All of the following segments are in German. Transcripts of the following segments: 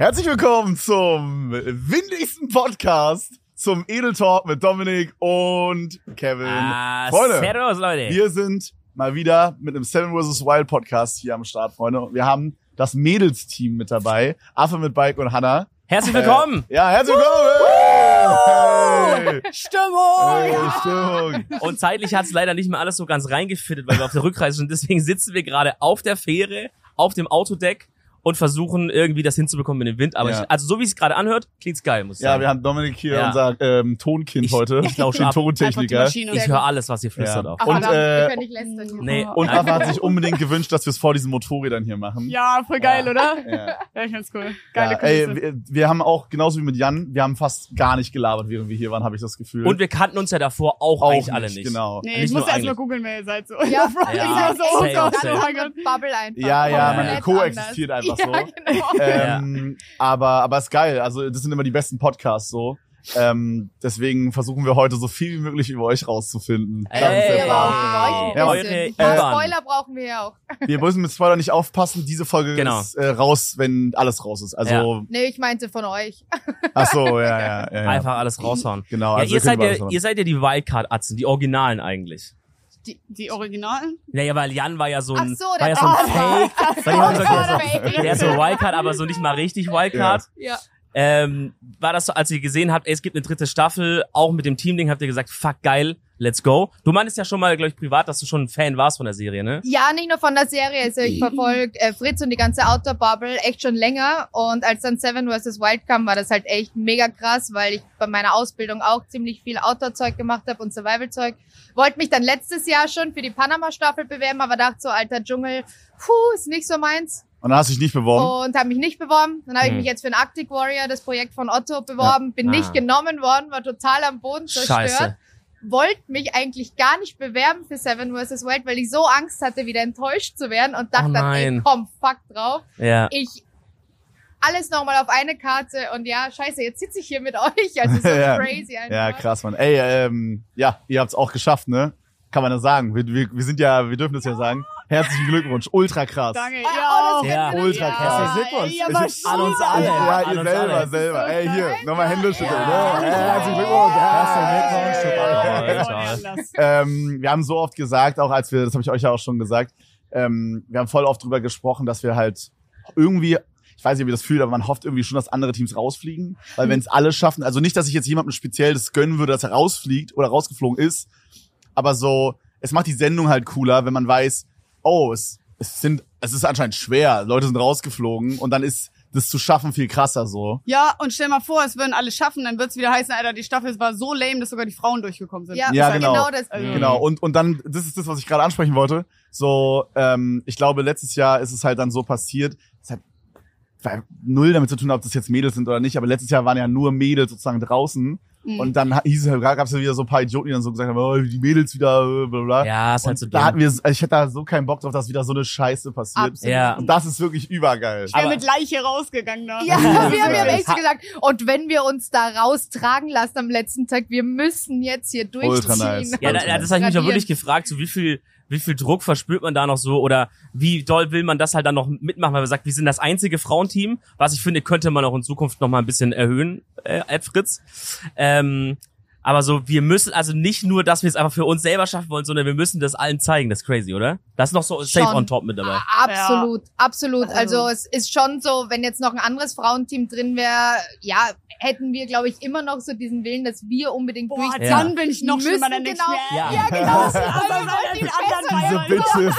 Herzlich willkommen zum windigsten Podcast, zum Edel Talk mit Dominik und Kevin. Ah, Freunde, Servus, Leute. wir sind mal wieder mit einem Seven vs. Wild Podcast hier am Start, Freunde. Wir haben das Mädels-Team mit dabei. Affe mit Bike und Hannah. Herzlich willkommen. Äh, ja, herzlich willkommen! Hey! Stimmung. Hey, Stimmung! Und zeitlich hat es leider nicht mehr alles so ganz reingefittet, weil wir auf der Rückreise sind. Deswegen sitzen wir gerade auf der Fähre, auf dem Autodeck und versuchen irgendwie das hinzubekommen mit dem Wind. Aber Ja. ich, also so wie es gerade anhört, klingt's geil, muss ich Ja, sagen. wir haben Dominik hier, Ja. unser ähm, Tonkind Ich- heute. ich den ab. Tontechniker. ich höre alles, was ihr flüstert Ja. auch. Und, äh, wir können nicht lästern. hier. Nee. Und. Affe hat sich unbedingt gewünscht, dass wir es vor diesen Motorrädern hier machen. Ja, voll geil, oder? Ja. Ja, ich find's cool. Geile Ja, ey, wir, wir haben auch, genauso wie mit Jan, wir haben fast gar nicht gelabert, während wir hier waren, habe ich das Gefühl. Und wir kannten uns ja davor auch, auch eigentlich alle nicht. Genau. Nee, nicht ich musste erst mal eigentlich. googeln, wer ihr seid. So. Ja, Ja. Bubble einfach. Ja, ja, man koexistiert anders. Einfach so. Ja, genau. Ähm, aber, aber ist geil. Also, das sind immer die besten Podcasts so. Ähm, deswegen versuchen wir heute so viel wie möglich über euch rauszufinden. Ey, der Ja, euch Ja. IBAN. Ein Spoiler brauchen wir ja auch. Wir müssen mit Spoiler nicht aufpassen. Diese Folge Genau. ist äh, raus, wenn alles raus ist. Also, Ja. Nee, ich meinte von euch. ach so, ja, ja, ja. ja. Einfach alles raushauen. Genau. Ja, also ihr, seid ja, ihr seid ja die Wildcard-Atzen, die Originalen eigentlich. Die, die Originalen? Naja, weil Jan war ja so ein, so, war der- ja so ein Fake. Oh, gesagt, der, ist Fake. so, der ist so Wildcard, aber so nicht mal richtig Wildcard. Ja. Ähm, war das so, als ihr gesehen habt, ey, es gibt eine dritte Staffel, auch mit dem Teamding, habt ihr gesagt, fuck geil, let's go. Du meintest ja schon mal, glaube ich, privat, dass du schon ein Fan warst von der Serie, ne? Ja, nicht nur von der Serie. Also ich verfolge äh, Fritz und die ganze Outdoor-Bubble echt schon länger. Und als dann Seven vs. Wild kam, war das halt echt mega krass, weil ich bei meiner Ausbildung auch ziemlich viel Outdoor-Zeug gemacht habe und Survival-Zeug. Wollte mich dann letztes Jahr schon für die Panama-Staffel bewerben, aber dachte so, alter Dschungel, puh, ist nicht so meins. Und dann hast du dich nicht beworben. und habe mich nicht beworben. Dann habe ich Hm. mich jetzt für den Arctic Warrior, das Projekt von Otto, beworben, bin Ah. nicht genommen worden, war total am Boden zerstört. Scheiße. Wollte mich eigentlich gar nicht bewerben für Seven vs. Wild, weil ich so Angst hatte, wieder enttäuscht zu werden und dachte Oh dann, ey, nein. komm, fuck drauf. Ja. Ich alles nochmal auf eine Karte und ja, scheiße, jetzt sitze ich hier mit euch. Also so Ja. crazy einfach. Ja, krass, Mann. Ey, ähm, ja, ihr habt's auch geschafft, ne? Kann man das sagen. Wir, wir, wir sind ja, wir dürfen das ja sagen. Herzlichen Glückwunsch. Ultra krass. Danke, ja. oh, Ja. Ultra krass. Herzlichen Glückwunsch. Ja, Ich- aber an uns alle. Ja, ihr selber, alle. selber. Ey, hier, nochmal Hände schütteln. Ja. Ne? Ey, Herzlichen Glückwunsch. Herzlichen Glückwunsch. Ähm, wir haben so oft gesagt, auch als wir, das habe ich euch ja auch schon gesagt, ähm, wir haben voll oft drüber gesprochen, dass wir halt irgendwie, ich weiß nicht, wie ihr das fühlt, aber man hofft irgendwie schon, dass andere Teams rausfliegen. Weil wenn es alle schaffen, also nicht, dass ich jetzt jemandem speziell das gönnen würde, dass er rausfliegt oder rausgeflogen ist, aber so, es macht die Sendung halt cooler, wenn man weiß, oh, es, es sind, es ist anscheinend schwer, Leute sind rausgeflogen und dann ist das zu schaffen viel krasser so. Ja, und stell mal vor, es würden alle schaffen, dann wird's wieder heißen, Alter, die Staffel war so lame, dass sogar die Frauen durchgekommen sind. Ja, Ja, genau. genau das. Also- Genau, und, und dann, das ist das, was ich gerade ansprechen wollte. So, ähm, ich glaube, letztes Jahr ist es halt dann so passiert, null damit zu tun, ob das jetzt Mädels sind oder nicht, aber letztes Jahr waren ja nur Mädels sozusagen draußen. Mhm. Und dann hieß es, gab es ja wieder so ein paar Idioten, die dann so gesagt haben, oh, die Mädels wieder, äh, bla bla. Ja, ist halt so da hatten wir, also ich hätte da so keinen Bock drauf, dass wieder so eine Scheiße passiert. Absolut. Ja. Und das ist wirklich übergeil. Ich wäre mit Leiche rausgegangen da. Ja, Ja, wir haben ja echt gesagt. Und wenn wir uns da raustragen lassen am letzten Tag, wir müssen jetzt hier Ultra durchziehen. nice. Ja, da, Ultra das habe ich mich auch wirklich gefragt, so wie viel, wie viel Druck verspürt man da noch so oder wie doll will man das halt dann noch mitmachen, weil man sagt, wir sind das einzige Frauenteam, was ich finde, könnte man auch in Zukunft noch mal ein bisschen erhöhen, äh, Ed Fritz. Ähm, aber so, wir müssen, also nicht nur, dass wir es einfach für uns selber schaffen wollen, sondern wir müssen das allen zeigen. Das ist crazy, oder? Das ist noch so safe Schon. on top mit dabei. Absolut, absolut. Also Also- es ist schon so, wenn jetzt noch ein anderes Frauenteam drin wäre, ja, hätten wir, glaube ich, immer noch so diesen Willen, dass wir unbedingt Boah, durchziehen. dann bin ich noch Müssen schlimmer, genau- Ja. Ja, genau. Also, Also, die die anderen Diese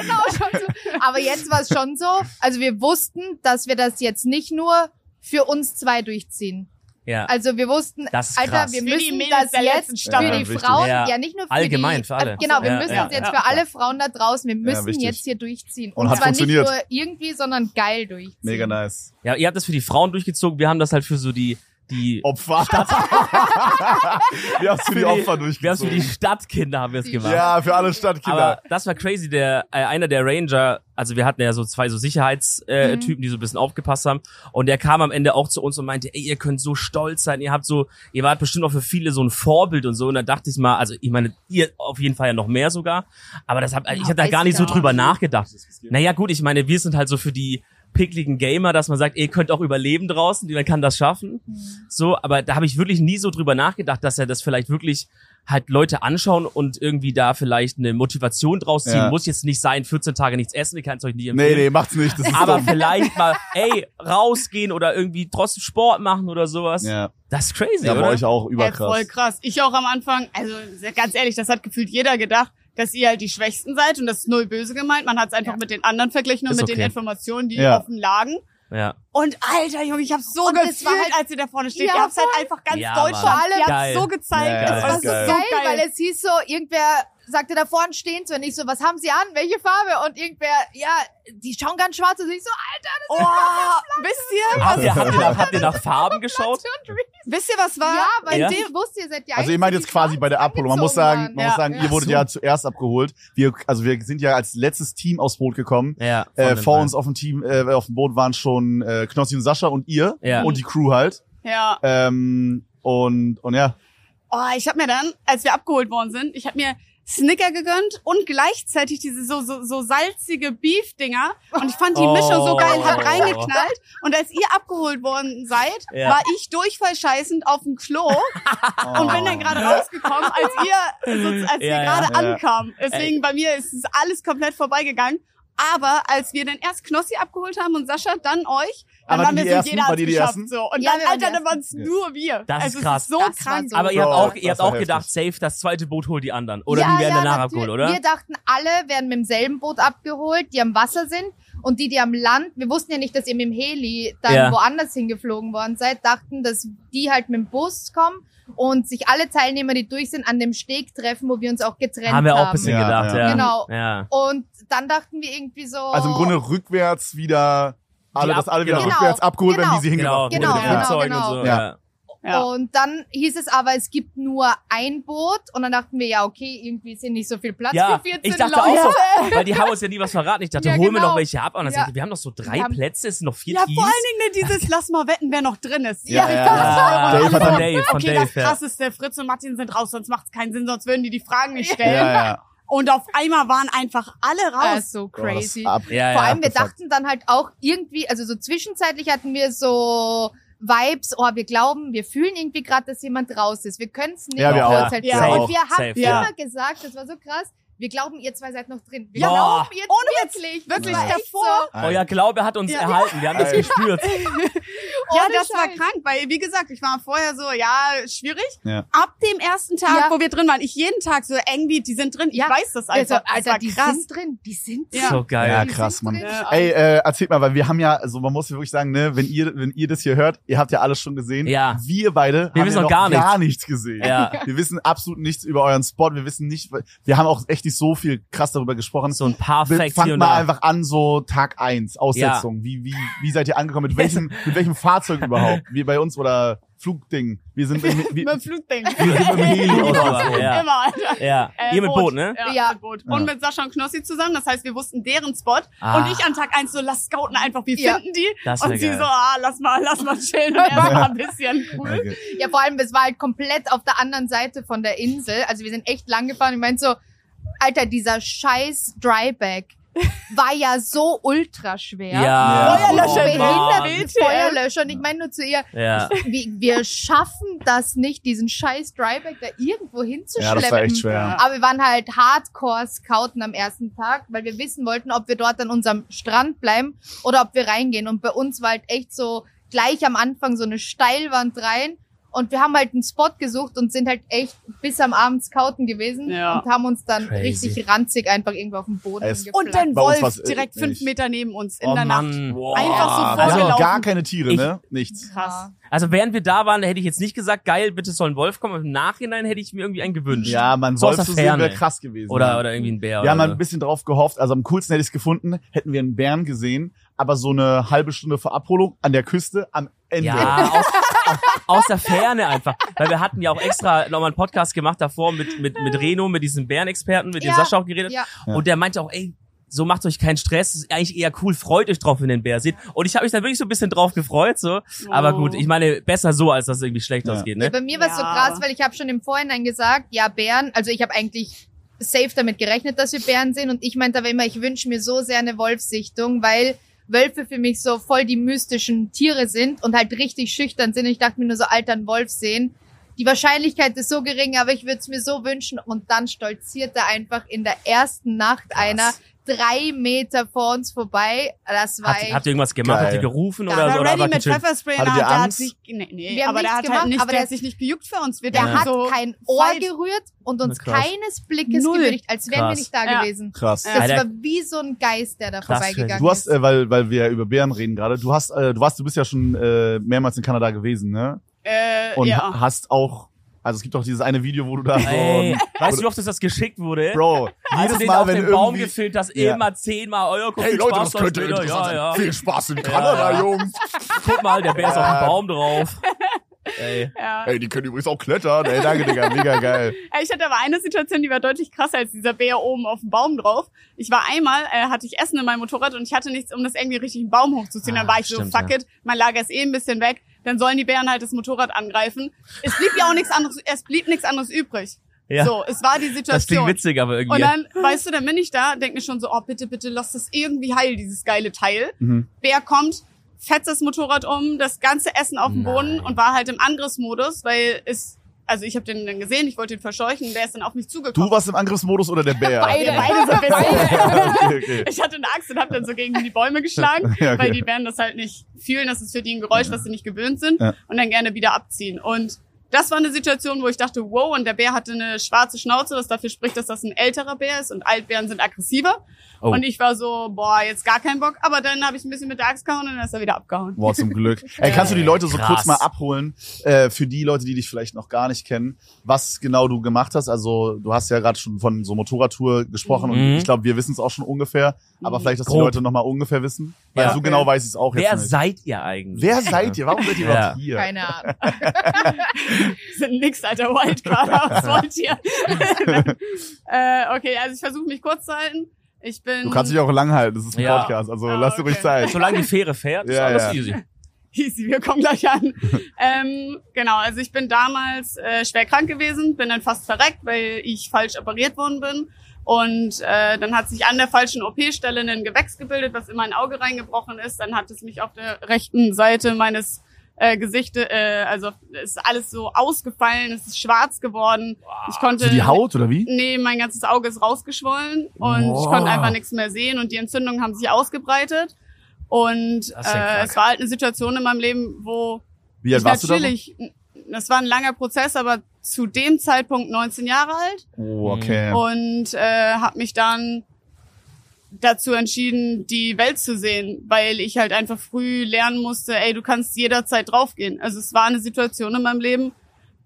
genau schon so. Aber jetzt war es schon so. Also wir wussten, dass wir das jetzt nicht nur für uns zwei durchziehen. Ja. Also wir wussten, Das Alter, wir müssen das jetzt für die. Frauen, Ja. ja, nicht nur für Allgemein, die, für alle. äh, Genau, wir Ja, müssen ja, es jetzt ja. für alle Frauen da draußen, wir müssen jetzt hier durchziehen. Und Und, hat zwar funktioniert. nicht nur irgendwie, sondern geil durchziehen. Mega nice. Ja, ihr habt das für die Frauen durchgezogen, wir haben das halt für so die, die, Opfer. wir haben für die Für die- Opfer wir haben es für durchgezogen. die Stadtkinder haben wir es gemacht. Ja, für alle Stadtkinder. Aber das war crazy, der äh, einer der Ranger, also wir hatten ja so zwei so Sicherheitstypen, äh, Mhm. Typen, die so ein bisschen aufgepasst haben und der kam am Ende auch zu uns und meinte, ey, ihr könnt so stolz sein, ihr habt so, ihr wart bestimmt auch für viele so ein Vorbild und so und da dachte ich mal, also ich meine, ihr auf jeden Fall ja noch mehr sogar, aber das hab, ich habe da gar nicht so drüber nachgedacht. Naja gut, ich meine, wir sind halt so für die pickligen Gamer, dass man sagt, ihr könnt auch überleben draußen, man kann das schaffen. So, aber da habe ich wirklich nie so drüber nachgedacht, dass er das vielleicht wirklich halt Leute anschauen und irgendwie da vielleicht eine Motivation draus ziehen. Ja. Muss jetzt nicht sein, 14 Tage nichts essen, ich kann es euch nee, empfehlen. nee, macht's nicht. Das ist Aber dumm. vielleicht mal, ey, rausgehen oder irgendwie trotzdem Sport machen oder sowas. Ja, Das ist crazy, ja bei oder? euch auch Ey, überkrass. voll krass. Ich auch am Anfang, also ganz ehrlich, das hat gefühlt jeder gedacht, dass ihr halt die Schwächsten seid und das ist null böse gemeint. Man hat es einfach Ja. mit den anderen verglichen und Ist mit okay. den Informationen, die Ja. offen lagen. Ja. Und alter Junge, ich habe so Und gefühlt, war halt- als ihr da vorne steht. Ja, ihr habt halt einfach ganz Ja, ihr Geil. habt so gezeigt. Ja, das das war ist so geil, weil es hieß so, irgendwer sagte da vorne stehen zu und ich so, was haben sie an? Welche Farbe? Und irgendwer, ja, die schauen ganz schwarz und ich so, Alter, Oh, wisst ihr, Habt ihr, habt, ihr nach, habt ihr nach Farben geschaut? wisst ihr, was war? ja, weil Ja? die wusste ihr seid ja Also ihr meint jetzt quasi bei der Apollo. Man muss sagen, man Ja. muss sagen, Ja. ihr wurdet So. ja zuerst abgeholt. Wir, also wir sind ja als letztes Team aufs Boot gekommen. Ja. Äh, vor uns auf dem Team, äh, auf dem Boot waren schon äh, Knossi und Sascha und ihr Ja. und die Crew halt. Ja. Ähm, und und ja, Oh, ich habe mir dann, als wir abgeholt worden sind, ich habe mir Snicker gegönnt und gleichzeitig diese so, so, so salzige Beef-Dinger. Und ich fand die Oh. Mischung so geil, hab reingeknallt. Und als ihr abgeholt worden seid, Ja. war ich durchfallscheißend auf dem Klo und bin dann gerade rausgekommen, als ihr, als Ja, ihr gerade Ja. ankam. Deswegen bei mir ist es alles komplett vorbeigegangen. Aber als wir dann erst Knossi abgeholt haben und Sascha, dann euch, Aber waren die wir so, Ersten? jeder die die geschafft. Ersten? So. Und Ja, dann, Alter, dann waren es nur wir. Das ist also, es krass. so Das krank. so Aber ihr habt auch, ihr habt auch gedacht, safe, das zweite Boot holt die anderen. Oder ja, die werden ja, danach abgeholt, oder? Wir dachten, alle werden mit demselben Boot abgeholt, die am Wasser sind. Und die, die am Land, wir wussten ja nicht, dass ihr mit dem Heli dann Ja. woanders hingeflogen worden seid, dachten, dass die halt mit dem Bus kommen und sich alle Teilnehmer, die durch sind, an dem Steg treffen, wo wir uns auch getrennt haben. Haben wir auch ein bisschen Ja, gedacht, ja. ja. Genau. Ja. Und dann dachten wir irgendwie so. also im Grunde rückwärts wieder alle, dass alle wieder genau. rückwärts abgeholt werden, Genau. wie sie Genau, hingebracht Genau, den wurden. genau, Flugzeugen genau. und so. Ja. Ja. Ja. Und dann hieß es aber, es gibt nur ein Boot. Und dann dachten wir, ja, okay, irgendwie ist hier nicht so viel Platz Ja, für 14 ich dachte Leute. auch so, weil die haben uns ja nie was verraten. Ich dachte, Ja, holen wir genau. noch welche ab. Und dann Ja. sagte, wir haben noch so drei Plätze, es sind noch vier Ja, Teams. vor allen Dingen dieses Lass mal wetten, wer noch drin ist. Ja, ja, Ja, ja. Dave von dann, Dave, von Okay, Dave, das ja. krasseste, Fritz und Martin sind raus, sonst macht es keinen Sinn, sonst würden die die Fragen nicht ja, stellen. ja. Und auf einmal waren einfach alle Das raus. ist so Boah, das crazy. ab. Ja, Vor ja. allem, wir dachten dann halt auch irgendwie, also so zwischenzeitlich hatten wir so Vibes, oh, wir glauben, wir fühlen irgendwie gerade, dass jemand raus ist. Wir können es nicht Ja, wir auch. beurteilen. Ja. Und wir haben Safe, immer ja. gesagt, das war so krass, wir glauben, ihr zwei seid noch drin. Wir Ja. glauben, ihr Ohne wirklich. wirklich war echt davor. Euer Glaube hat uns Ja. erhalten, wir haben das gespürt. Ja, das war Scheiß. krank, weil, wie gesagt, ich war vorher so, ja, schwierig. Ja. Ab dem ersten Tag, Ja. wo wir drin waren, ich jeden Tag so irgendwie, die sind drin, ich Ja. weiß das Also, einfach. das Alter, war die krass. sind drin. Die sind drin. Ja. So geil. Ja, Die krass, Mann. Ja. Ey, äh, erzählt mal, weil wir haben ja, also man muss ja wirklich sagen, ne, wenn ihr, wenn ihr das hier hört, ihr habt ja alles schon gesehen. Ja. Wir beide Wir haben wissen ja noch gar gar nichts. nichts gesehen. Ja. Wir wissen absolut nichts über euren Spot. Wir wissen nicht, wir haben auch echt nicht so viel krass darüber gesprochen. So ein paar Wir- Facts Fangt und mal einfach an, so Tag eins Aussetzung. Wie, wie, wie seid ihr angekommen? Mit welchem, mit welchem Fahrzeug überhaupt? Wie bei uns oder Flugding? Wir sind im, wie, Mit dem Flugding. wir sind mit dem Heli Oder so, ja. Immer, Alter. Ja. Äh, Ihr mit Boot, ne? Ja, Ja. mit Boot. Ja. Und mit Sascha und Knossi zusammen. Das heißt, wir wussten deren Spot. Ah. Und ich an Tag eins so, lass scouten einfach, wie Ja. finden die? Das und sie geil. so, ah, lass mal, lass mal chillen und erst mal ein bisschen cool. Okay. Ja, vor allem, es war halt komplett auf der anderen Seite von der Insel. Also wir sind echt lang gefahren. Ich meinte so, Alter, dieser scheiß Dryback war ja so ultra schwer. Ja. Feuerlöscher, So behindert Feuerlöscher. Und ich meine nur zu ihr, Ja. wir, wir schaffen das nicht, diesen scheiß Dryback da irgendwo Ja, hinzuschleppen. das war echt schwer. Aber wir waren halt hardcore scouten am ersten Tag, weil wir wissen wollten, ob wir dort an unserem Strand bleiben oder ob wir reingehen. Und bei uns war halt echt so gleich am Anfang so eine Steilwand rein Und wir haben halt einen Spot gesucht und sind halt echt bis am Abend scouten gewesen Ja. und haben uns dann Crazy. richtig ranzig einfach irgendwo auf dem Boden Es-. Und dann Wolf äh, direkt fünf nicht. Meter neben uns in Oh der Nacht. Mann. Einfach so wir haben vorgelaufen. gar keine Tiere, Ich- ne? Nichts. Krass. Also während wir da waren, hätte ich jetzt nicht gesagt, geil, bitte soll ein Wolf kommen. Im Nachhinein hätte ich mir irgendwie einen gewünscht. Ja, man So aus Wolf der zu sehen wäre krass gewesen. Oder, oder irgendwie ein Bär. Wir haben oder halt ein bisschen drauf gehofft, also am coolsten hätte ich es gefunden, hätten wir einen Bären gesehen, aber so eine halbe Stunde vor Abholung an der Küste am Ende. Ja, aus, aus der Ferne einfach. Weil wir hatten ja auch extra nochmal einen Podcast gemacht davor mit, mit, mit Reno, mit diesem Bärenexperten, mit dem Ja, Sascha auch geredet. ja. Und der meinte auch, ey, so macht euch keinen Stress, ist eigentlich eher cool, freut euch drauf, wenn ihr den Bär seht. Und ich habe mich da wirklich so ein bisschen drauf gefreut, so. Aber Oh. gut, ich meine, besser so, als dass es irgendwie schlecht Ja. ausgeht, Ja, ne? bei mir war es so Ja, krass, aber- weil ich habe schon im Vorhinein gesagt, ja, Bären, also ich habe eigentlich safe damit gerechnet, dass wir Bären sehen und ich meinte aber immer, ich wünsche mir so sehr eine Wolfssichtung, weil Wölfe für mich so voll die mystischen Tiere sind und halt richtig schüchtern sind. Und ich dachte mir nur so, Alter, einen Wolf sehen. Die Wahrscheinlichkeit ist so gering, aber ich würde es mir so wünschen. Und dann stolzierte einfach in der ersten Nacht einer drei Meter vor uns vorbei. Das war Habt, echt habt ihr irgendwas gemacht? Geil. Habt ihr gerufen Ja, oder Der so? Oder mit? Pfefferspray, Hattet der, hat sich, nee, nee, Wir haben aber der nichts hat gemacht, halt nicht, aber der hat sich nicht gejuckt für uns. Wir Der hat so, kein Ohr fight. gerührt und uns Krass. keines Blickes Null. gewürdigt, als wären Krass. wir nicht da Ja. gewesen. Krass. Ja. Das Alter. war wie so ein Geist, der da Krass, vorbeigegangen Du hast, ist. äh, weil, weil wir über Bären reden gerade, du hast, äh, du warst, du bist ja schon äh, mehrmals in Kanada gewesen, ne? Äh, Und ja. hast auch, also es gibt auch dieses eine Video, wo du da Ey, so, weißt du, wie oft uns das geschickt wurde? Bro, jedes den Mal, auf wenn den Baum gefilmt hast, Ja. immer zehnmal, oh ja, guck, hey Leute, Spaß das könnte interessant ja, sein. ja. Viel Spaß in Kanada, Ja. Jungs. Guck mal, der Bär ist auf dem Baum drauf. Ey. ja. Ey, die können übrigens auch klettern. Ey, danke, Digga, mega geil. Ich hatte aber eine Situation, die war deutlich krasser als dieser Bär oben auf dem Baum drauf. Ich war einmal, äh, hatte ich Essen in meinem Motorrad und ich hatte nichts, um das irgendwie richtig einen Baum hochzuziehen. Ah, Dann war ich stimmt, so, fuck ja. it, mein Lager ist eh ein bisschen weg. Dann sollen die Bären halt das Motorrad angreifen. Es blieb ja auch nichts anderes, es blieb nichts anderes übrig. Ja. So, es war die Das klingt Situation. witzig, aber irgendwie. Und dann, weißt du, dann bin ich da, denk mir schon so, oh, bitte, bitte, lass das irgendwie heil, dieses geile Teil. Mhm. Bär kommt, fetzt das Motorrad um, das ganze Essen auf den Boden und war halt im Angriffsmodus, weil es, also ich habe den dann gesehen, ich wollte ihn verscheuchen, der ist dann auf mich zugekommen. Du warst im Angriffsmodus oder der Bär? beide, beide so ein bisschen. okay, okay. Ich hatte eine Axt und habe dann so gegen die Bäume geschlagen, Ja, okay. weil die Bären das halt nicht fühlen, das ist für die ein Geräusch, was sie nicht gewöhnt sind Ja. und dann gerne wieder abziehen. Und das war eine Situation, wo ich dachte, wow, und der Bär hatte eine schwarze Schnauze, was dafür spricht, dass das ein älterer Bär ist und Altbären sind aggressiver. Oh. Und ich war so, boah, jetzt gar keinen Bock, aber dann habe ich ein bisschen mit der Axt gehauen und dann ist er wieder abgehauen. Boah, zum Glück. Ey, kannst du die Leute so Krass. kurz mal abholen, äh, für die Leute, die dich vielleicht noch gar nicht kennen, was genau du gemacht hast? Also, du hast ja gerade schon von so Motorradtour gesprochen Mhm. und ich glaube, wir wissen es auch schon ungefähr, aber Mhm. vielleicht, dass die Grob. Leute noch mal ungefähr wissen, weil Ja. so genau weiß ich es auch Wer jetzt nicht. seid ihr eigentlich? Wer seid ihr? Warum seid ihr Ja. überhaupt hier? Keine Ahnung. sind nix, alter Wildcard, was wollt ihr? äh, okay, also ich versuche mich kurz zu halten. Ich bin Du kannst dich auch lang halten, das ist ein Ja. Podcast, also Ah, lass dir ruhig okay. Zeit. Solange die Fähre fährt, ist Ja, alles ja. easy. easy, wir kommen gleich an. ähm, genau, also ich bin damals äh, schwer krank gewesen, bin dann fast verreckt, weil ich falsch operiert worden bin. Und äh, dann hat sich an der falschen OP-Stelle ein Gewächs gebildet, was in mein Auge reingebrochen ist. Dann hat es mich auf der rechten Seite meines äh, Gesichte, äh, also ist alles so ausgefallen, es ist schwarz geworden. Ich konnte So die Haut oder wie? Nee, mein ganzes Auge ist rausgeschwollen und Wow. ich konnte einfach nichts mehr sehen und die Entzündungen haben sich ausgebreitet. Und äh, es war halt eine Situation in meinem Leben, wo Wie alt ich warst du da? Das war ein langer Prozess, aber zu dem Zeitpunkt 19 Jahre alt Oh, okay. und äh, habe mich dann dazu entschieden, die Welt zu sehen, weil ich halt einfach früh lernen musste, ey, du kannst jederzeit draufgehen. Also es war eine Situation in meinem Leben,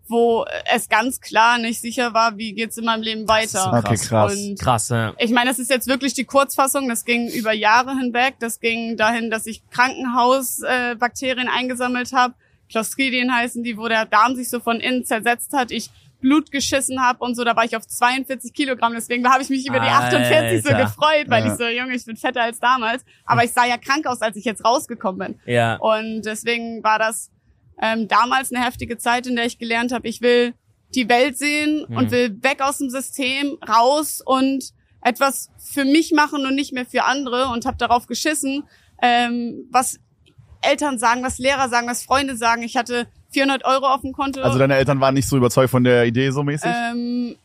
wo es ganz klar nicht sicher war, wie geht's in meinem Leben weiter. Okay, krass. Und Krass, ja. ich meine, das ist jetzt wirklich die Kurzfassung. Das ging über Jahre hinweg. Das ging dahin, dass ich Krankenhausbakterien äh, eingesammelt habe. Clostridien heißen die, wo der Darm sich so von innen zersetzt hat. Ich Blut geschissen habe und so. Da war ich auf 42 Kilogramm. Deswegen habe ich mich über die 48 so Alter. gefreut, weil Ja. ich so, Junge, ich bin fetter als damals. Aber ich sah ja krank aus, als ich jetzt rausgekommen bin. Ja. Und deswegen war das ähm, damals eine heftige Zeit, in der ich gelernt habe, ich will die Welt sehen Mhm. und will weg aus dem System, raus und etwas für mich machen und nicht mehr für andere und habe darauf geschissen, ähm, was Eltern sagen, was Lehrer sagen, was Freunde sagen. Ich hatte 400 Euro auf dem Konto. Also deine Eltern waren nicht so überzeugt von der Idee so mäßig? ähm,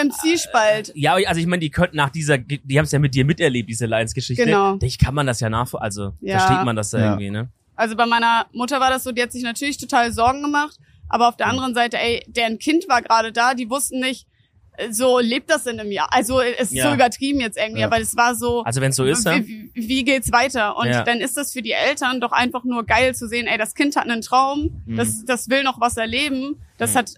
im Zwiespalt. Ja, also ich meine, die könnten nach dieser, die haben es ja mit dir miterlebt, diese Lions-Geschichte. Genau. Ich kann man das ja nachvollziehen, also Ja. versteht man das ja, Ja. irgendwie, ne? Also bei meiner Mutter war das so, die hat sich natürlich total Sorgen gemacht, Aber auf der anderen Seite, ey, deren Kind war gerade da, die wussten nicht, äh, so lebt das in einem Jahr. Also äh, es ist Ja. so übertrieben jetzt irgendwie, Ja. aber es war so, Also wenn es so ist, ne? wie, wie wie geht's weiter? Und Ja. dann ist das für die Eltern doch einfach nur geil zu sehen, ey, das Kind hat einen Traum, Mhm. das, das will noch was erleben, das Mhm. hat,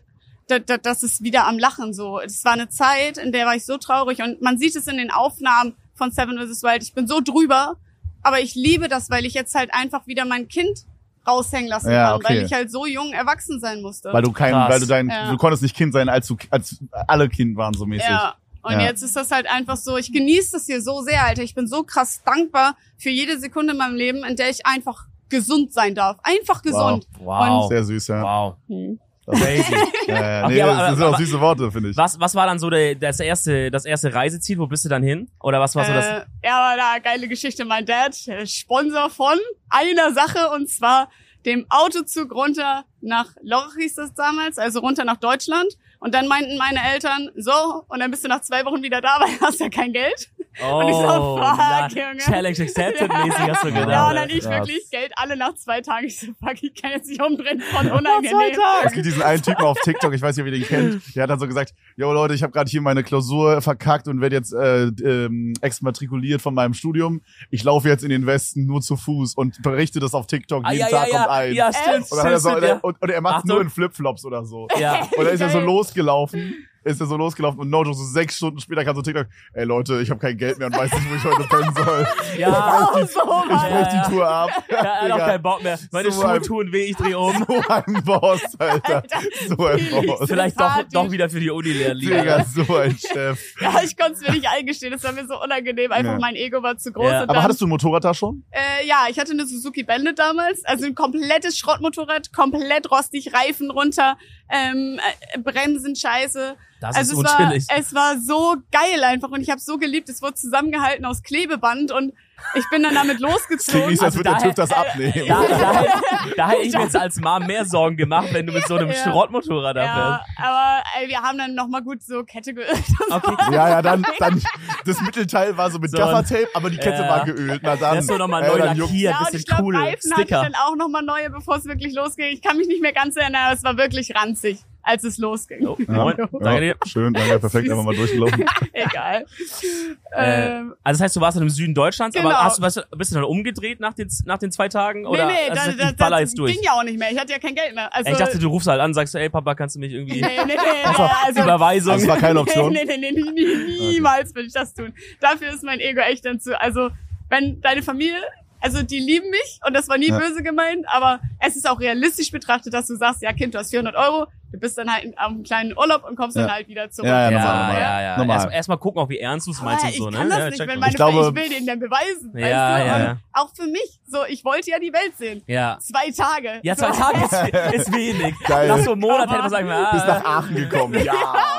da, da, das ist wieder am Lachen so. Es war eine Zeit, in der war ich so traurig und man sieht es in den Aufnahmen von Seven vs. Wild. Ich bin so drüber, aber ich liebe das, weil ich jetzt halt einfach wieder mein Kind raushängen lassen Ja, kann, okay. weil ich halt so jung erwachsen sein musste. Weil du kein, Krass. weil du dein, Ja. du konntest nicht Kind sein, als du, als alle Kind waren so mäßig. Ja. Und Ja. jetzt ist das halt einfach so, ich genieße das hier so sehr, Alter. Ich bin so krass dankbar für jede Sekunde in meinem Leben, in der ich einfach gesund sein darf. Einfach gesund. Wow. Sehr süß, ja. Wow. Hm. Crazy. Ja, ja, Okay, nee, aber- das sind auch süße Worte, finde ich. Was, was war dann so der, das erste, das erste Reiseziel? Wo bist du dann hin? Oder was war so das? Äh, ja, aber da geile Geschichte. Mein Dad, äh, Sponsor von einer Sache und zwar dem Autozug runter nach Lorch hieß das damals, also runter nach Deutschland. Und dann meinten meine Eltern, so, und dann bist du nach zwei Wochen wieder da, weil du hast ja kein Geld. Oh, und ich so, fuck, na, Junge. Challenge accepted Ja. mäßig hast du Ja, gedacht. Ja, und dann ich krass. wirklich Geld alle nach zwei Tagen. Ich so, fuck, ich kann jetzt nicht umdrehen von unangenehm. Es gibt diesen einen Typen auf TikTok, ich weiß nicht, ob ihr den kennt, der hat dann so gesagt, yo Leute, ich habe gerade hier meine Klausur verkackt und werde jetzt äh, ähm, exmatrikuliert von meinem Studium. Ich laufe jetzt in den Westen nur zu Fuß und berichte das auf TikTok. Ah, Jeden ja, Tag ja, kommt ja, ein. ja, stimmt, und, er so, stimmt, und, ja. er, und, und er macht Achtung. nur in Flipflops oder so. Ja. Und dann ist er so losgelaufen, ist er so losgelaufen und Nojo so sechs Stunden später kam so TikTok, ey Leute, ich habe kein Geld mehr und weiß nicht, wo ich heute pennen soll. Ja, Oh, so, Ich brech die ja. Tour ab. ja, er hat auch keinen Bock mehr. Meine So Schuhe ein- tun weh, ich dreh um. So ein Boss, Alter. So ein Boss. Vielleicht doch, doch wieder für die Uni lernen. Digga, so ein Chef. Ja, ich konnte es mir nicht eingestehen. Das war mir so unangenehm. Einfach Ja. mein Ego war zu groß. Ja. Aber dann, hattest du ein Motorrad da schon? äh, ja, ich hatte eine Suzuki Bandit damals. Also ein komplettes Schrottmotorrad, komplett rostig, Reifen runter, ähm, äh, Bremsen scheiße. Das also ist es war, unchillig. es war so geil einfach und ich habe so geliebt. Es wurde zusammengehalten aus Klebeband und ich bin dann damit losgezogen. als Also würde der TÜV das abnehmen. Da, da, hätte- da hätte ich mir jetzt als Mom mehr Sorgen gemacht, wenn du mit so einem Ja. Schrottmotorrad da ja, fährst. aber ey, wir haben dann nochmal gut so Kette geölt. Okay. Ja, ja, dann, dann, das Mittelteil war so mit So Gaffertape, aber die Kette Ja. war geölt. Na dann. Das ist so nochmal äh, neu juckt- lackiert, Ja, bisschen ich glaube, cool. Reifen hatte ich Sticker. dann auch nochmal neue, bevor es wirklich losging. Ich kann mich nicht mehr ganz erinnern, aber es war wirklich ranzig, als es losging. Oh, moin. Ja, Danke dir. schön, danke, perfekt, einfach mal durchgelaufen. Egal. Äh, ähm, also das heißt, du warst dann im Süden Deutschlands, aber Genau. hast du, bist, du- bist du dann umgedreht nach den, nach den zwei Tagen? Oder nee, nee, also, da, da, ich baller das jetzt durch? ging ja auch nicht mehr. Ich hatte ja kein Geld mehr. Also, ich dachte, du rufst halt an, sagst du, ey Papa, kannst du mich irgendwie... nee, nee, nee, auf, also, Überweisung. Das war keine Option. Nee, nee, nee, nee, nie, niemals will ich das tun. Dafür ist mein Ego echt dann zu, also, wenn deine Familie, also die lieben mich und das war nie Ja. böse gemeint, aber es ist auch realistisch betrachtet, dass du sagst, ja Kind, du hast 400 Euro, du bist dann halt am kleinen Urlaub und kommst Ja. dann halt wieder zurück. Ja, ja, ja, normal, ja, ja. Normal. Erst- Erstmal gucken, auch wie ernst du es meinst und so, ich ne? kann das ja, nicht, check wenn mal. meine Ich glaube- ich will denen dann beweisen, Ja, weißt du? ja, auch für mich, so, ich wollte ja die Welt sehen. ja. Zwei Tage. Ja, zwei so. Tage ist, ist wenig. Geil. Nach so einem Monat hätte man sagen, ah, Bist nach Aachen gekommen. Ja,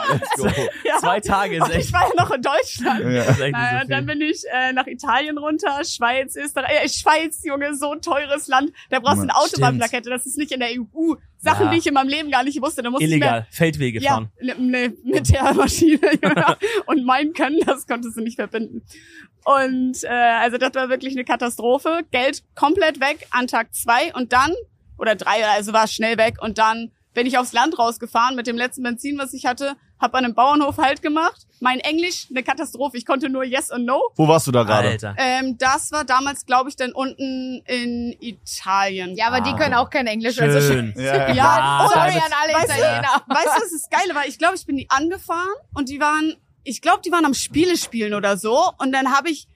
let's go. Ja. zwei Tage ist Und echt, ich war ja noch in Deutschland. Ja. Naja, so dann bin ich äh, nach Italien runter, Schweiz, Österreich, äh, Schweiz, Junge, so ein teures Land. Da brauchst du eine Autobahnplakette, das ist nicht in der EU. Sachen, Ja. die ich in meinem Leben gar nicht wusste. Da musste Illegal, Feldwege mehr, fahren. ja, ne, ne, mit der Maschine ja. und mein Können, das konntest du nicht verbinden. Und äh, also das war wirklich eine Katastrophe. Geld komplett weg an Tag zwei und dann, oder drei, also war es schnell weg und dann bin ich aufs Land rausgefahren mit dem letzten Benzin, was ich hatte, hab an einem Bauernhof Halt gemacht. Mein Englisch, eine Katastrophe. Ich konnte nur Yes und No. Wo warst du da gerade? Ähm, das war damals, glaube ich, dann unten in Italien. Ja, aber die Ah. können auch kein Englisch. Also Schön. Ja, Ja, Ah, Sorry damit- an alle Weißt du- Italiener. Weißt du, was das Geile war? Ich glaube, ich bin die angefahren und die waren, ich glaube, die waren am Spiele spielen oder so. Und dann habe ich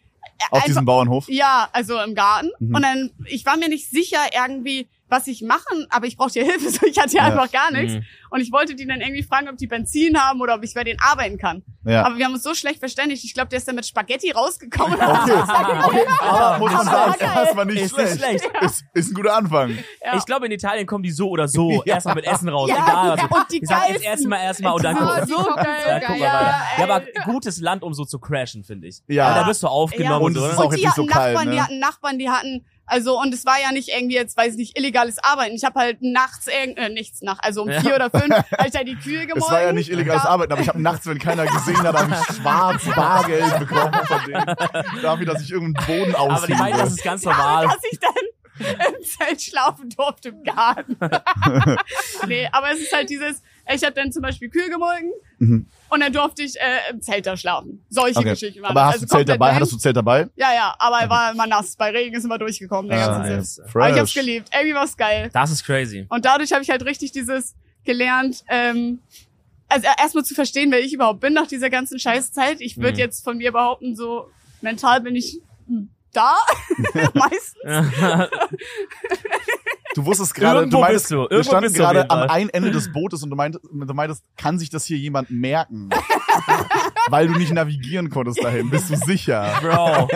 Auf diesem Bauernhof? ja, also im Garten. Mhm. Und dann, ich war mir nicht sicher irgendwie, was ich machen, aber ich brauchte ja Hilfe, so ich hatte ja, Ja. einfach gar nichts. Mhm. Und ich wollte die dann irgendwie fragen, ob die Benzin haben oder ob ich bei denen arbeiten kann. Ja. Aber wir haben uns so schlecht verständigt. Ich glaube, der ist dann mit Spaghetti rausgekommen. Okay, okay, aber muss man Aber sagen, geil. erstmal nicht Ist nicht schlecht. schlecht. Ist, ist ein guter Anfang. Ja. Ich glaube, in Italien kommen die so oder so. Ja. Erstmal mit Essen raus. Ja, Egal. Was und die die sagen jetzt erstmal erstmal und dann Die gucken. so geil. Ja, guck mal Ja. Ja, aber gutes Land, um so zu crashen, finde ich. Ja. Weil da wirst du aufgenommen Und und so. ist ne? auch und die nicht so hatten Nachbarn, ne? die hatten Nachbarn, die hatten, also und es war ja nicht irgendwie jetzt, weiß ich nicht, illegales Arbeiten. Ich habe halt nachts irgend, äh, nichts nach, also um Ja. vier oder fünf, ich da die Kühe gemolken. Es war ja nicht illegales Da- Arbeiten, aber ich habe nachts, wenn keiner gesehen hat, habe ich schwarz Bargeld bekommen von denen. Dafür, dass ich irgendeinen Boden Aber die meinen, das aushebe. ist ganz Ja, normal. dass ich dann im Zelt schlafen durfte im Garten. nee, aber es ist halt dieses, ich habe dann zum Beispiel Kühe gemolken Mhm. und dann durfte ich äh, im Zelt da schlafen. Solche Okay. Geschichten waren Aber hast Also du Zelt dabei? blank. Hattest du Zelt dabei? Ja, ja, aber er war immer nass. Bei Regen ist immer durchgekommen, der Ah, ganze ja. Aber ich hab's geliebt. Irgendwie war's geil. Das ist crazy. Und dadurch habe ich halt richtig dieses gelernt, ähm, also erstmal zu verstehen, wer ich überhaupt bin nach dieser ganzen Scheißzeit. Ich würde Mhm. jetzt von mir behaupten, so mental bin ich hm, da, meistens. Du wusstest gerade, du meintest, bist du. wir standen gerade am einen Ende des Bootes und du meintest, du meintest, kann sich das hier jemand merken? Weil du nicht navigieren konntest dahin. Bist du sicher? Bro.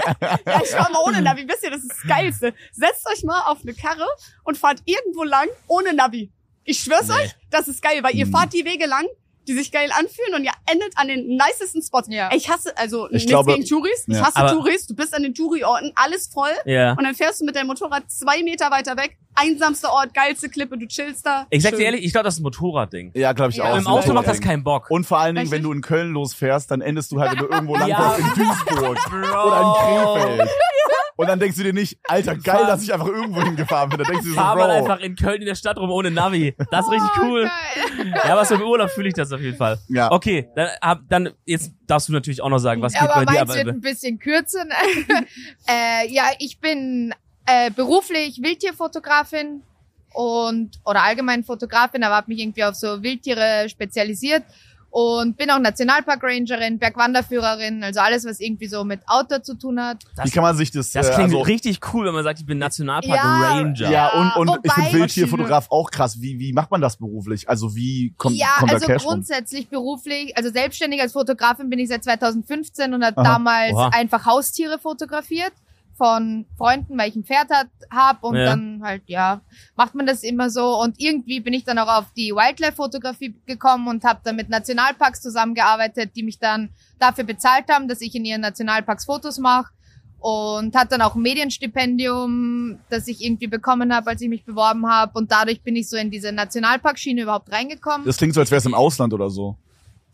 Ja, ich war mal ohne Navi. Wisst ihr, das ist das Geilste. Setzt euch mal auf eine Karre und fahrt irgendwo lang ohne Navi. Ich schwör's Nee. euch, das ist geil, weil ihr Hm. fahrt die Wege lang, die sich geil anfühlen und ihr endet an den nicesten Spots. Ja. Ey, Ich hasse, also Ich nichts glaube- gegen Touris, ich Ja. hasse Aber- Touris, du bist an den Touri-Orten, alles voll Ja. und dann fährst du mit deinem Motorrad zwei Meter weiter weg, einsamster Ort, geilste Klippe, du chillst da. Ich sag dir ehrlich, ich glaube, das ist ein Motorradding. Ja, glaube ich Ja, auch. Im Auto macht das keinen Bock. Und vor allen Dingen, Richtig? wenn du in Köln losfährst, dann endest du halt, wenn du irgendwo lang Ja. fährst, in Duisburg Bro. oder in Krefeld. Und dann denkst du dir nicht, Alter, geil, Fahr- dass ich einfach irgendwo hingefahren bin. Da denkst du dir so, Fahr mal Bro. einfach in Köln in der Stadt rum ohne Navi. Das ist richtig Oh, cool. geil. Ja, aber so im Urlaub fühle ich das auf jeden Fall. Ja. Okay, dann, hab- dann jetzt darfst du natürlich auch noch sagen, was geht aber bei dir. meins wird ein bisschen kürzer. äh, ja, ich bin äh, beruflich Wildtierfotografin und oder allgemein Fotografin, aber habe mich irgendwie auf so Wildtiere spezialisiert und bin auch Nationalpark-Rangerin, Bergwanderführerin, also alles, was irgendwie so mit Outdoor zu tun hat. Wie kann man sich das, das äh, klingt also, richtig cool, wenn man sagt, ich bin Nationalpark Ja, Ranger. Ja, und, und ich finde Wildtierfotograf auch krass. Wie, wie macht man das beruflich? Also wie kommt, ja, kommt also da Cash rum? grundsätzlich beruflich, also selbstständig als Fotografin bin ich seit 2015 und habe damals Oha. einfach Haustiere fotografiert von Freunden, weil ich ein Pferd hat, hab und Ja. dann halt, ja, macht man das immer so und irgendwie bin ich dann auch auf die Wildlife-Fotografie gekommen und habe dann mit Nationalparks zusammengearbeitet, die mich dann dafür bezahlt haben, dass ich in ihren Nationalparks Fotos mache und hat dann auch ein Medienstipendium, das ich irgendwie bekommen habe, als ich mich beworben habe und dadurch bin ich so in diese Nationalparkschiene überhaupt reingekommen. Das klingt so, als wäre es im Ausland oder so.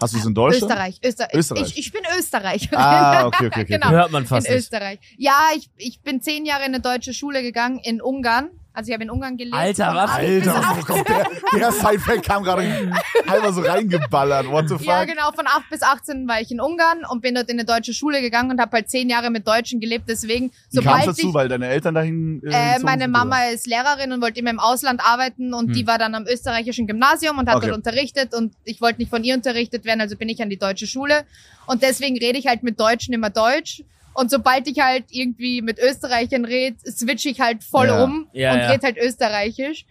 Hast du es in Deutschland? Österreich, Öster Österreich. Ich, ich bin Österreicherin. Ah, okay, okay, okay. genau. Hört man fast in nicht. Österreich. Ja, ich, ich bin zehn Jahre in eine deutsche Schule gegangen, in Ungarn. Also ich habe in Ungarn gelebt. Alter, was? Alter, was 18. kommt der, der Sidefact kam gerade einmal so reingeballert. What the fuck? Ja, genau, von 8 bis 18 war ich in Ungarn und bin dort in eine deutsche Schule gegangen und habe halt zehn Jahre mit Deutschen gelebt. Deswegen, Wie kam sobald dazu? ich... Weil deine Eltern dahin äh, Äh, meine sind, Mama oder? ist Lehrerin und wollte immer im Ausland arbeiten und Hm. die war dann am österreichischen Gymnasium und hat Okay. dort unterrichtet und ich wollte nicht von ihr unterrichtet werden, also bin ich an die deutsche Schule und deswegen rede ich halt mit Deutschen immer Deutsch und sobald ich halt irgendwie mit Österreichern rede, switch ich halt voll Ja. um Ja, und ja. rede halt österreichisch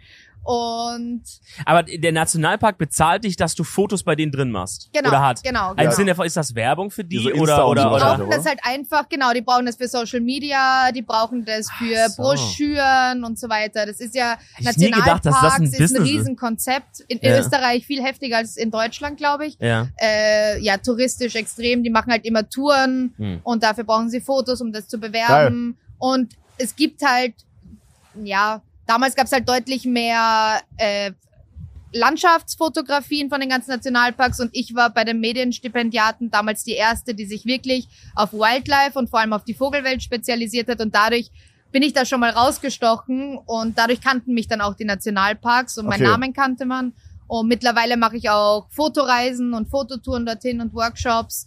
und Aber der Nationalpark bezahlt dich, dass du Fotos bei denen drin machst. genau, Oder hat. genau, Im genau. Sinne von, ist das Werbung für die? Insta oder, oder, so Die oder? brauchen oder? das halt einfach, genau, die brauchen das für Social Media, die brauchen das für so. Broschüren und so weiter. Das ist ja, ich nie gedacht, dass das Nationalparks ein ist ein Business ist. Riesenkonzept. In Ja. Österreich viel heftiger als in Deutschland, glaube ich. Ja. Äh, ja, touristisch extrem. Die machen halt immer Touren Hm. und dafür brauchen sie Fotos, um das zu bewerben. Und es gibt halt, ja, damals gab es halt deutlich mehr äh, Landschaftsfotografien von den ganzen Nationalparks und ich war bei den Medienstipendiaten damals die erste, die sich wirklich auf Wildlife und vor allem auf die Vogelwelt spezialisiert hat und dadurch bin ich da schon mal rausgestochen und dadurch kannten mich dann auch die Nationalparks und meinen Okay. Namen kannte man. Und mittlerweile mache ich auch Fotoreisen und Fototouren dorthin und Workshops.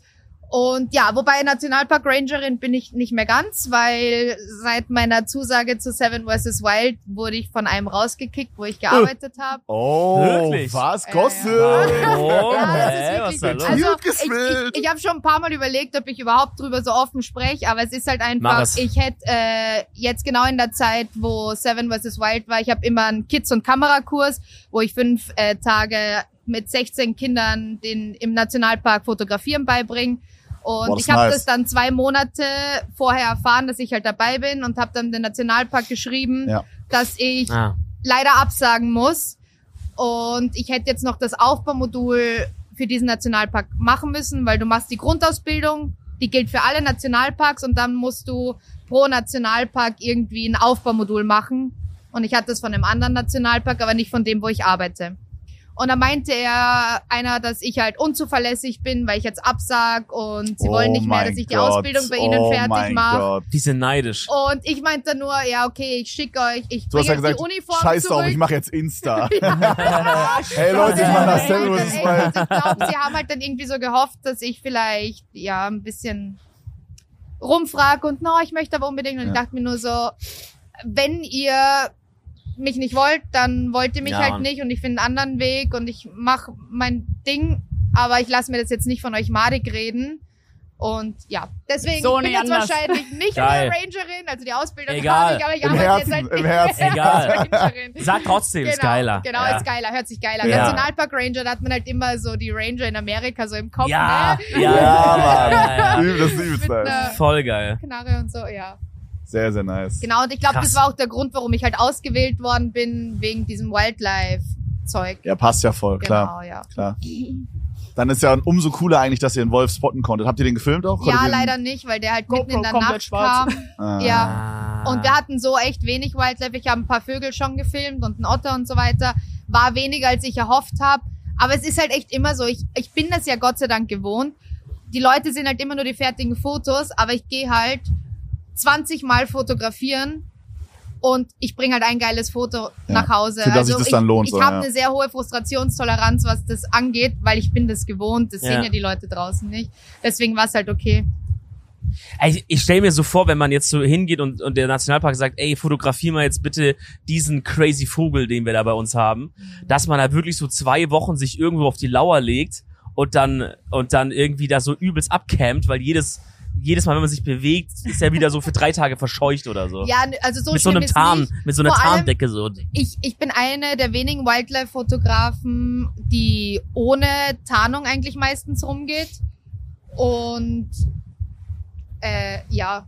Und ja, wobei Nationalpark Rangerin bin ich nicht mehr ganz, weil seit meiner Zusage zu Seven vs. Wild wurde ich von einem rausgekickt, wo ich gearbeitet habe. Oh, Wirklich? was? Äh, Gossip? Oh, Ja, das ist wirklich, also ich, ich, ich habe schon ein paar Mal überlegt, ob ich überhaupt drüber so offen spreche, aber es ist halt Mach einfach, es. ich hätte äh, jetzt genau in der Zeit, wo Seven vs. Wild war, ich habe immer einen Kids- und Kamerakurs, wo ich fünf äh, Tage mit 16 Kindern den im Nationalpark fotografieren beibringe. Und ich habe nice. das dann zwei Monate vorher erfahren, dass ich halt dabei bin und habe dann den Nationalpark geschrieben, Ja. dass ich Ah. leider absagen muss. Und ich hätte jetzt noch das Aufbaumodul für diesen Nationalpark machen müssen, weil du machst die Grundausbildung, die gilt für alle Nationalparks und dann musst du pro Nationalpark irgendwie ein Aufbaumodul machen. Und ich hatte das von einem anderen Nationalpark, aber nicht von dem, wo ich arbeite. Und da meinte er einer, dass ich halt unzuverlässig bin, weil ich jetzt absag und sie wollen nicht mehr, dass ich die Gott. Ausbildung bei ihnen oh fertig mein mache. Gott. Die sind neidisch. Und ich meinte nur, ja, okay, ich schicke euch, ich Du hast ja bringe gesagt, die Uniform scheiß zurück. drauf, ich mache jetzt Insta. hey Leute, ich mach das und vs. ich Wild. glaube, sie haben halt dann irgendwie so gehofft, dass ich vielleicht, ja, ein bisschen rumfrag und, no, ich möchte aber unbedingt. Und Ja. ich dachte mir nur so, wenn ihr mich nicht wollt, dann wollt ihr mich Ja, halt nicht und ich finde einen anderen Weg und ich mache mein Ding, aber ich lasse mir das jetzt nicht von euch madig reden. Und ja, deswegen So ich bin nicht jetzt anders. wahrscheinlich nicht Geil. mehr Rangerin, also die Ausbildung Egal. habe ich, aber ich Im arbeite Herzen, jetzt halt im nicht Herzen. mehr Egal. als Rangerin. Sag trotzdem, ist geiler. Genau, ja. ist geiler, hört sich geiler. Ja. Nationalpark Ranger, da hat man halt immer so die Ranger in Amerika so im Kopf, Ja, ne? ja, Ja, Mann. ja, ja. Das ist übelst Mit nice. einer Voll geil. Knarre und so, ja. Sehr, sehr nice. Genau, und ich glaube, das war auch der Grund, warum ich halt ausgewählt worden bin, wegen diesem Wildlife-Zeug. Ja, passt ja voll, klar. Genau, ja. klar. Dann ist ja umso cooler eigentlich, dass ihr den Wolf spotten konntet. Habt ihr den gefilmt auch? Konntet Ja, leider nicht, weil der halt GoPro mitten in der komplett Nacht schwarz. kam. Ah. Ja. Und wir hatten so echt wenig Wildlife. Ich habe ein paar Vögel schon gefilmt und einen Otter und so weiter. War weniger, als ich erhofft habe. Aber es ist halt echt immer so. Ich, ich bin das ja Gott sei Dank gewohnt. Die Leute sehen halt immer nur die fertigen Fotos, aber ich gehe halt 20 Mal fotografieren und ich bringe halt ein geiles Foto nach Hause. Für das sich also das dann ich, lohnt, Ich so, habe ja. eine sehr hohe Frustrationstoleranz, was das angeht, weil ich bin das gewohnt. Das Ja. sehen ja die Leute draußen nicht. Deswegen war es halt okay. Ey, Ich, ich stelle mir so vor, wenn man jetzt so hingeht und, und der Nationalpark sagt, ey, fotografier mal jetzt bitte diesen crazy Vogel, den wir da bei uns haben, dass man da wirklich so zwei Wochen sich irgendwo auf die Lauer legt und dann und dann irgendwie da so übelst abcampt, weil jedes jedes Mal, wenn man sich bewegt, ist er wieder so für drei Tage verscheucht oder so. Ja, also so mit so einem Tarn, nicht. mit so einer Vor Tarndecke so. ich, ich bin eine der wenigen Wildlife-Fotografen, die ohne Tarnung eigentlich meistens rumgeht. Und äh, ja,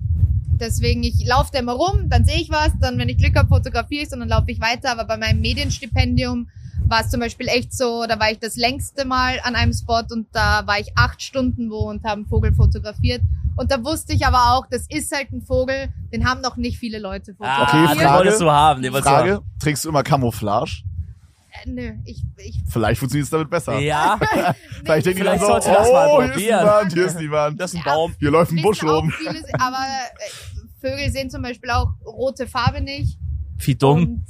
deswegen, ich laufe da immer rum, dann sehe ich was, dann, wenn ich Glück habe, fotografiere ich und dann laufe ich weiter. Aber bei meinem Medienstipendium war es zum Beispiel echt so, da war ich das längste Mal an einem Spot und da war ich acht Stunden wo und habe einen Vogel fotografiert. Und da wusste ich aber auch, das ist halt ein Vogel, den haben noch nicht viele Leute Ah, fotografiert. Okay, Frage. wolltest du haben, den wolltest du Frage, trägst du immer Camouflage? Äh, nö, ich, ich Vielleicht funktioniert es damit besser. haben. Ja, Vielleicht denken die dann Vielleicht so, sollte das mal oh, hier ist probieren. niemand, hier ist niemand. das ist ein Ja. Baum. Hier läuft ein Busch rum. viele, aber äh, Vögel sehen zum Beispiel auch rote Farbe nicht. Wie dumm. Und,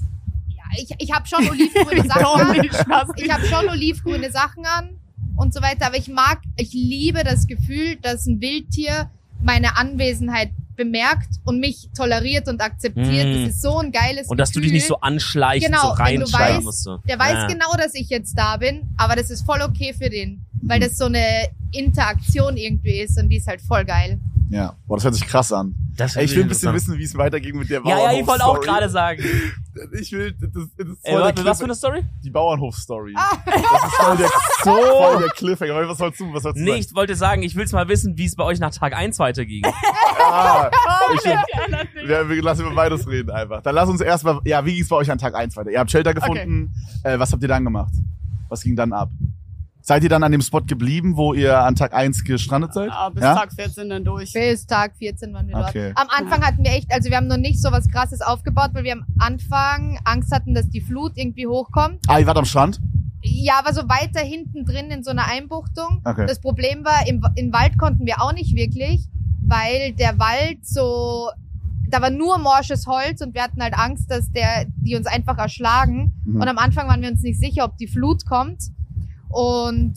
ich, ich habe schon olivgrüne Sachen an. Ich habe schon olivgrüne Sachen an und so weiter. Aber ich mag, ich liebe das Gefühl, dass ein Wildtier meine Anwesenheit bemerkt und mich toleriert und akzeptiert. Mm. Das ist so ein geiles Und dass du Gefühl. dich nicht so anschleichst, Genau, so du reinschleichen weißt, musst. Du. Der weiß ja. genau, dass ich jetzt da bin, aber das ist voll okay für den. Weil das so eine Interaktion irgendwie ist und die ist halt voll geil. Ja, boah, das hört sich krass an. Das Ey, ich will ein bisschen wissen, wie es weitergeht mit der Ja, ja, ich wollte auch Bauernhof-Story. gerade sagen. Ich will, das, das ist Ey, warte, was für eine Story? die Bauernhof-Story. Ah. Das ist voll der, voll der Cliffhanger. Aber Was sollst du, was sollst du Nee, ich wollte sagen, ich will's mal wissen, wie es bei euch nach Tag 1 weiterging. sagen? Ah, ich will, wir, lassen über beides reden einfach. Dann lass uns erstmal, ja, wie ging's bei euch an Tag 1 weiter? Ihr habt Shelter gefunden. Äh, was habt ihr dann gemacht? Was ging dann ab? Seid ihr dann an dem Spot geblieben, wo ihr an Tag 1 gestrandet seid? Ja, bis Ja? Tag 14 dann durch. Bis Tag 14 waren wir Okay. dort. Am Anfang hatten wir echt, also wir haben noch nicht so was krasses aufgebaut, weil wir am Anfang Angst hatten, dass die Flut irgendwie hochkommt. Ah, ihr wart am Strand? Ja, aber so weiter hinten drin in so einer Einbuchtung. Okay. Das Problem war, im, im Wald konnten wir auch nicht wirklich, weil der Wald so, da war nur morsches Holz und wir hatten halt Angst, dass der, die uns einfach erschlagen. Mhm. Und am Anfang waren wir uns nicht sicher, ob die Flut kommt. Und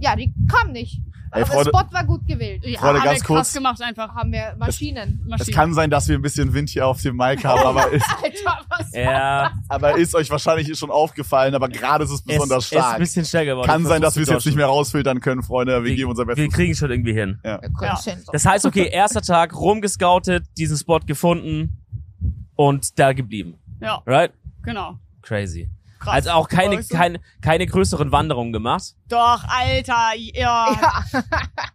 ja, die kam nicht. Ey, aber Freunde- der Spot war gut gewählt. Ja, Freunde, haben ganz wir krass kurz. gemacht einfach. Haben wir Maschinen. Es Maschine. kann sein, dass wir ein bisschen Wind hier auf dem Mic haben, aber ist, Alter, was? ja, aber ist euch wahrscheinlich schon aufgefallen, aber gerade ist es es besonders ist ein stark. bisschen stärker geworden. Kann Ich sein, dass wir es jetzt nicht mehr rausfiltern können, Freunde. Wir, geben unser Wir Bestes. kriegen schon irgendwie hin. Ja. Ja. Das heißt, okay, erster Tag rumgescoutet, diesen Spot gefunden und da geblieben. Ja, Right? genau. Crazy. Krass. Also auch keine, keine, keine größeren Wanderungen gemacht. Doch, Alter, ja. Ja.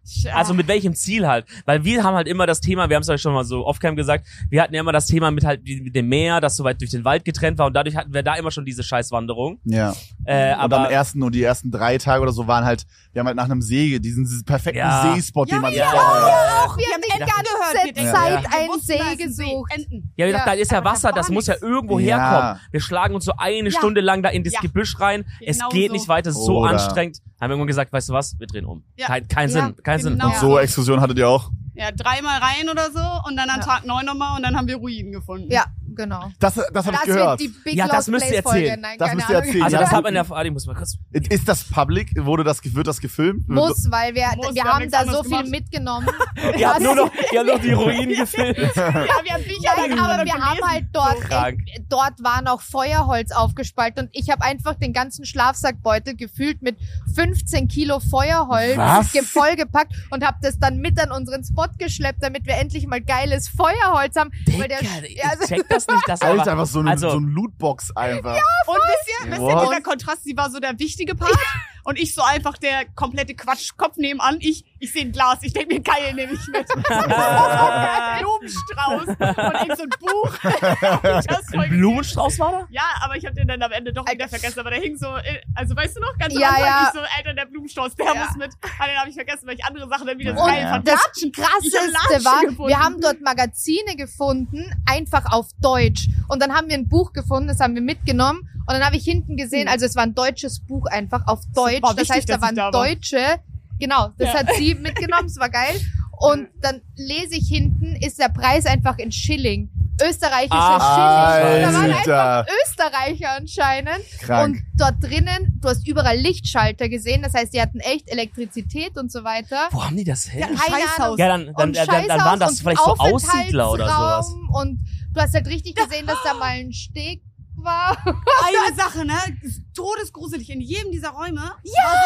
ja. Also mit welchem Ziel halt? Weil wir haben halt immer das Thema, wir haben es euch schon mal so offcam gesagt, wir hatten ja immer das Thema mit halt mit dem Meer, das so weit durch den Wald getrennt war und dadurch hatten wir da immer schon diese Scheißwanderung. Ja. Äh, Und aber am ersten und die ersten drei Tage oder so waren halt, wir haben halt nach einem See, diesen, diesen perfekten Ja. Seespot, den man ja, sich ja, ja, Auch wir haben die Ja. ganze Ja. Zeit Ja. einen See da ist ein gesucht. Ja, wir Ja, dachten, da ist ja Wasser, das muss ja irgendwo Ja. herkommen. Wir schlagen uns so eine Ja. Stunde lang da in das Ja. Gebüsch rein. es Genau geht so. nicht weiter, es ist so Oder- anstrengend. Haben wir irgendwann gesagt, weißt du was, wir drehen um. Ja. Kein, kein Ja, Sinn, kein Sinn. genau. Und so Exkursion hattet ihr auch? Ja, dreimal rein oder so und dann an Ja. Tag neun nochmal und dann haben wir Ruinen gefunden. Ja, genau. Das, das habe ich Das gehört. wird die Big Ja, das Lost müsst ihr erzählen. Nein, Das keine müsst ihr Ahnung. erzählen. Also Ja, das hat man der, ah, ich muss mal kurz. Ist das public? Wurde das, wird das gefilmt? Muss, weil wir, Muss, wir wir haben da so viel gemacht. mitgenommen. Ihr habt nur noch, ihr habt noch die Ruinen gefilmt. Ja, wir haben Bücher Nein, aber wir haben halt dort, So krank. äh, dort war noch Feuerholz aufgespalten und ich habe einfach den ganzen Schlafsackbeutel gefüllt mit 15 Kilo Feuerholz Was? ge- vollgepackt und habe das dann mit an unseren Spot geschleppt, damit wir endlich mal geiles Feuerholz haben. weil der, Digga, ja, also, das nicht, das Alter, aber, einfach so eine, also, so ein Lootbox einfach. Und wisst ihr, wisst ihr, What? dieser Kontrast, sie war so der wichtige Part und ich so einfach der komplette Quatschkopf nebenan. Ich, ich sehe ein Glas, ich denke mir, geil, nehme ich mit. Blumenstrauß und ich so ein Buch. Ein Blumenstrauß war da? Ja, aber ich habe den dann am Ende doch wieder vergessen. Aber der hing so, äh, also weißt du noch, ganz am Ja, Anfang, ja. ich so, Alter, der Blumenstrauß, der Ja. muss mit. Aber den habe ich vergessen, weil ich andere Sachen dann wieder so Und geil fand. das Latschen. Krasseste war, gefunden. wir haben dort Magazine gefunden, einfach auf Deutsch. Und dann haben wir ein Buch gefunden, das haben wir mitgenommen. Und dann habe ich hinten gesehen, also es war ein deutsches Buch einfach auf Deutsch. Das wichtig, heißt, da waren da war. Deutsche. Genau, das Ja. hat sie mitgenommen, es war geil. Und dann lese ich hinten, ist der Preis einfach in Schilling. Österreichische Ah, Schilling. Da waren Alter. einfach Österreicher anscheinend. Krank. Und dort drinnen, du hast überall Lichtschalter gesehen. Das heißt, die hatten echt Elektrizität und so weiter. Wo haben die das her? Ja, Scheißhaus. Ja, dann, dann, dann, dann, waren das vielleicht so Aussiedler oder sowas. Und du hast halt richtig gesehen, dass da mal ein Steg war. Eine Sache, ne? Ist todesgruselig. In jedem dieser Räume war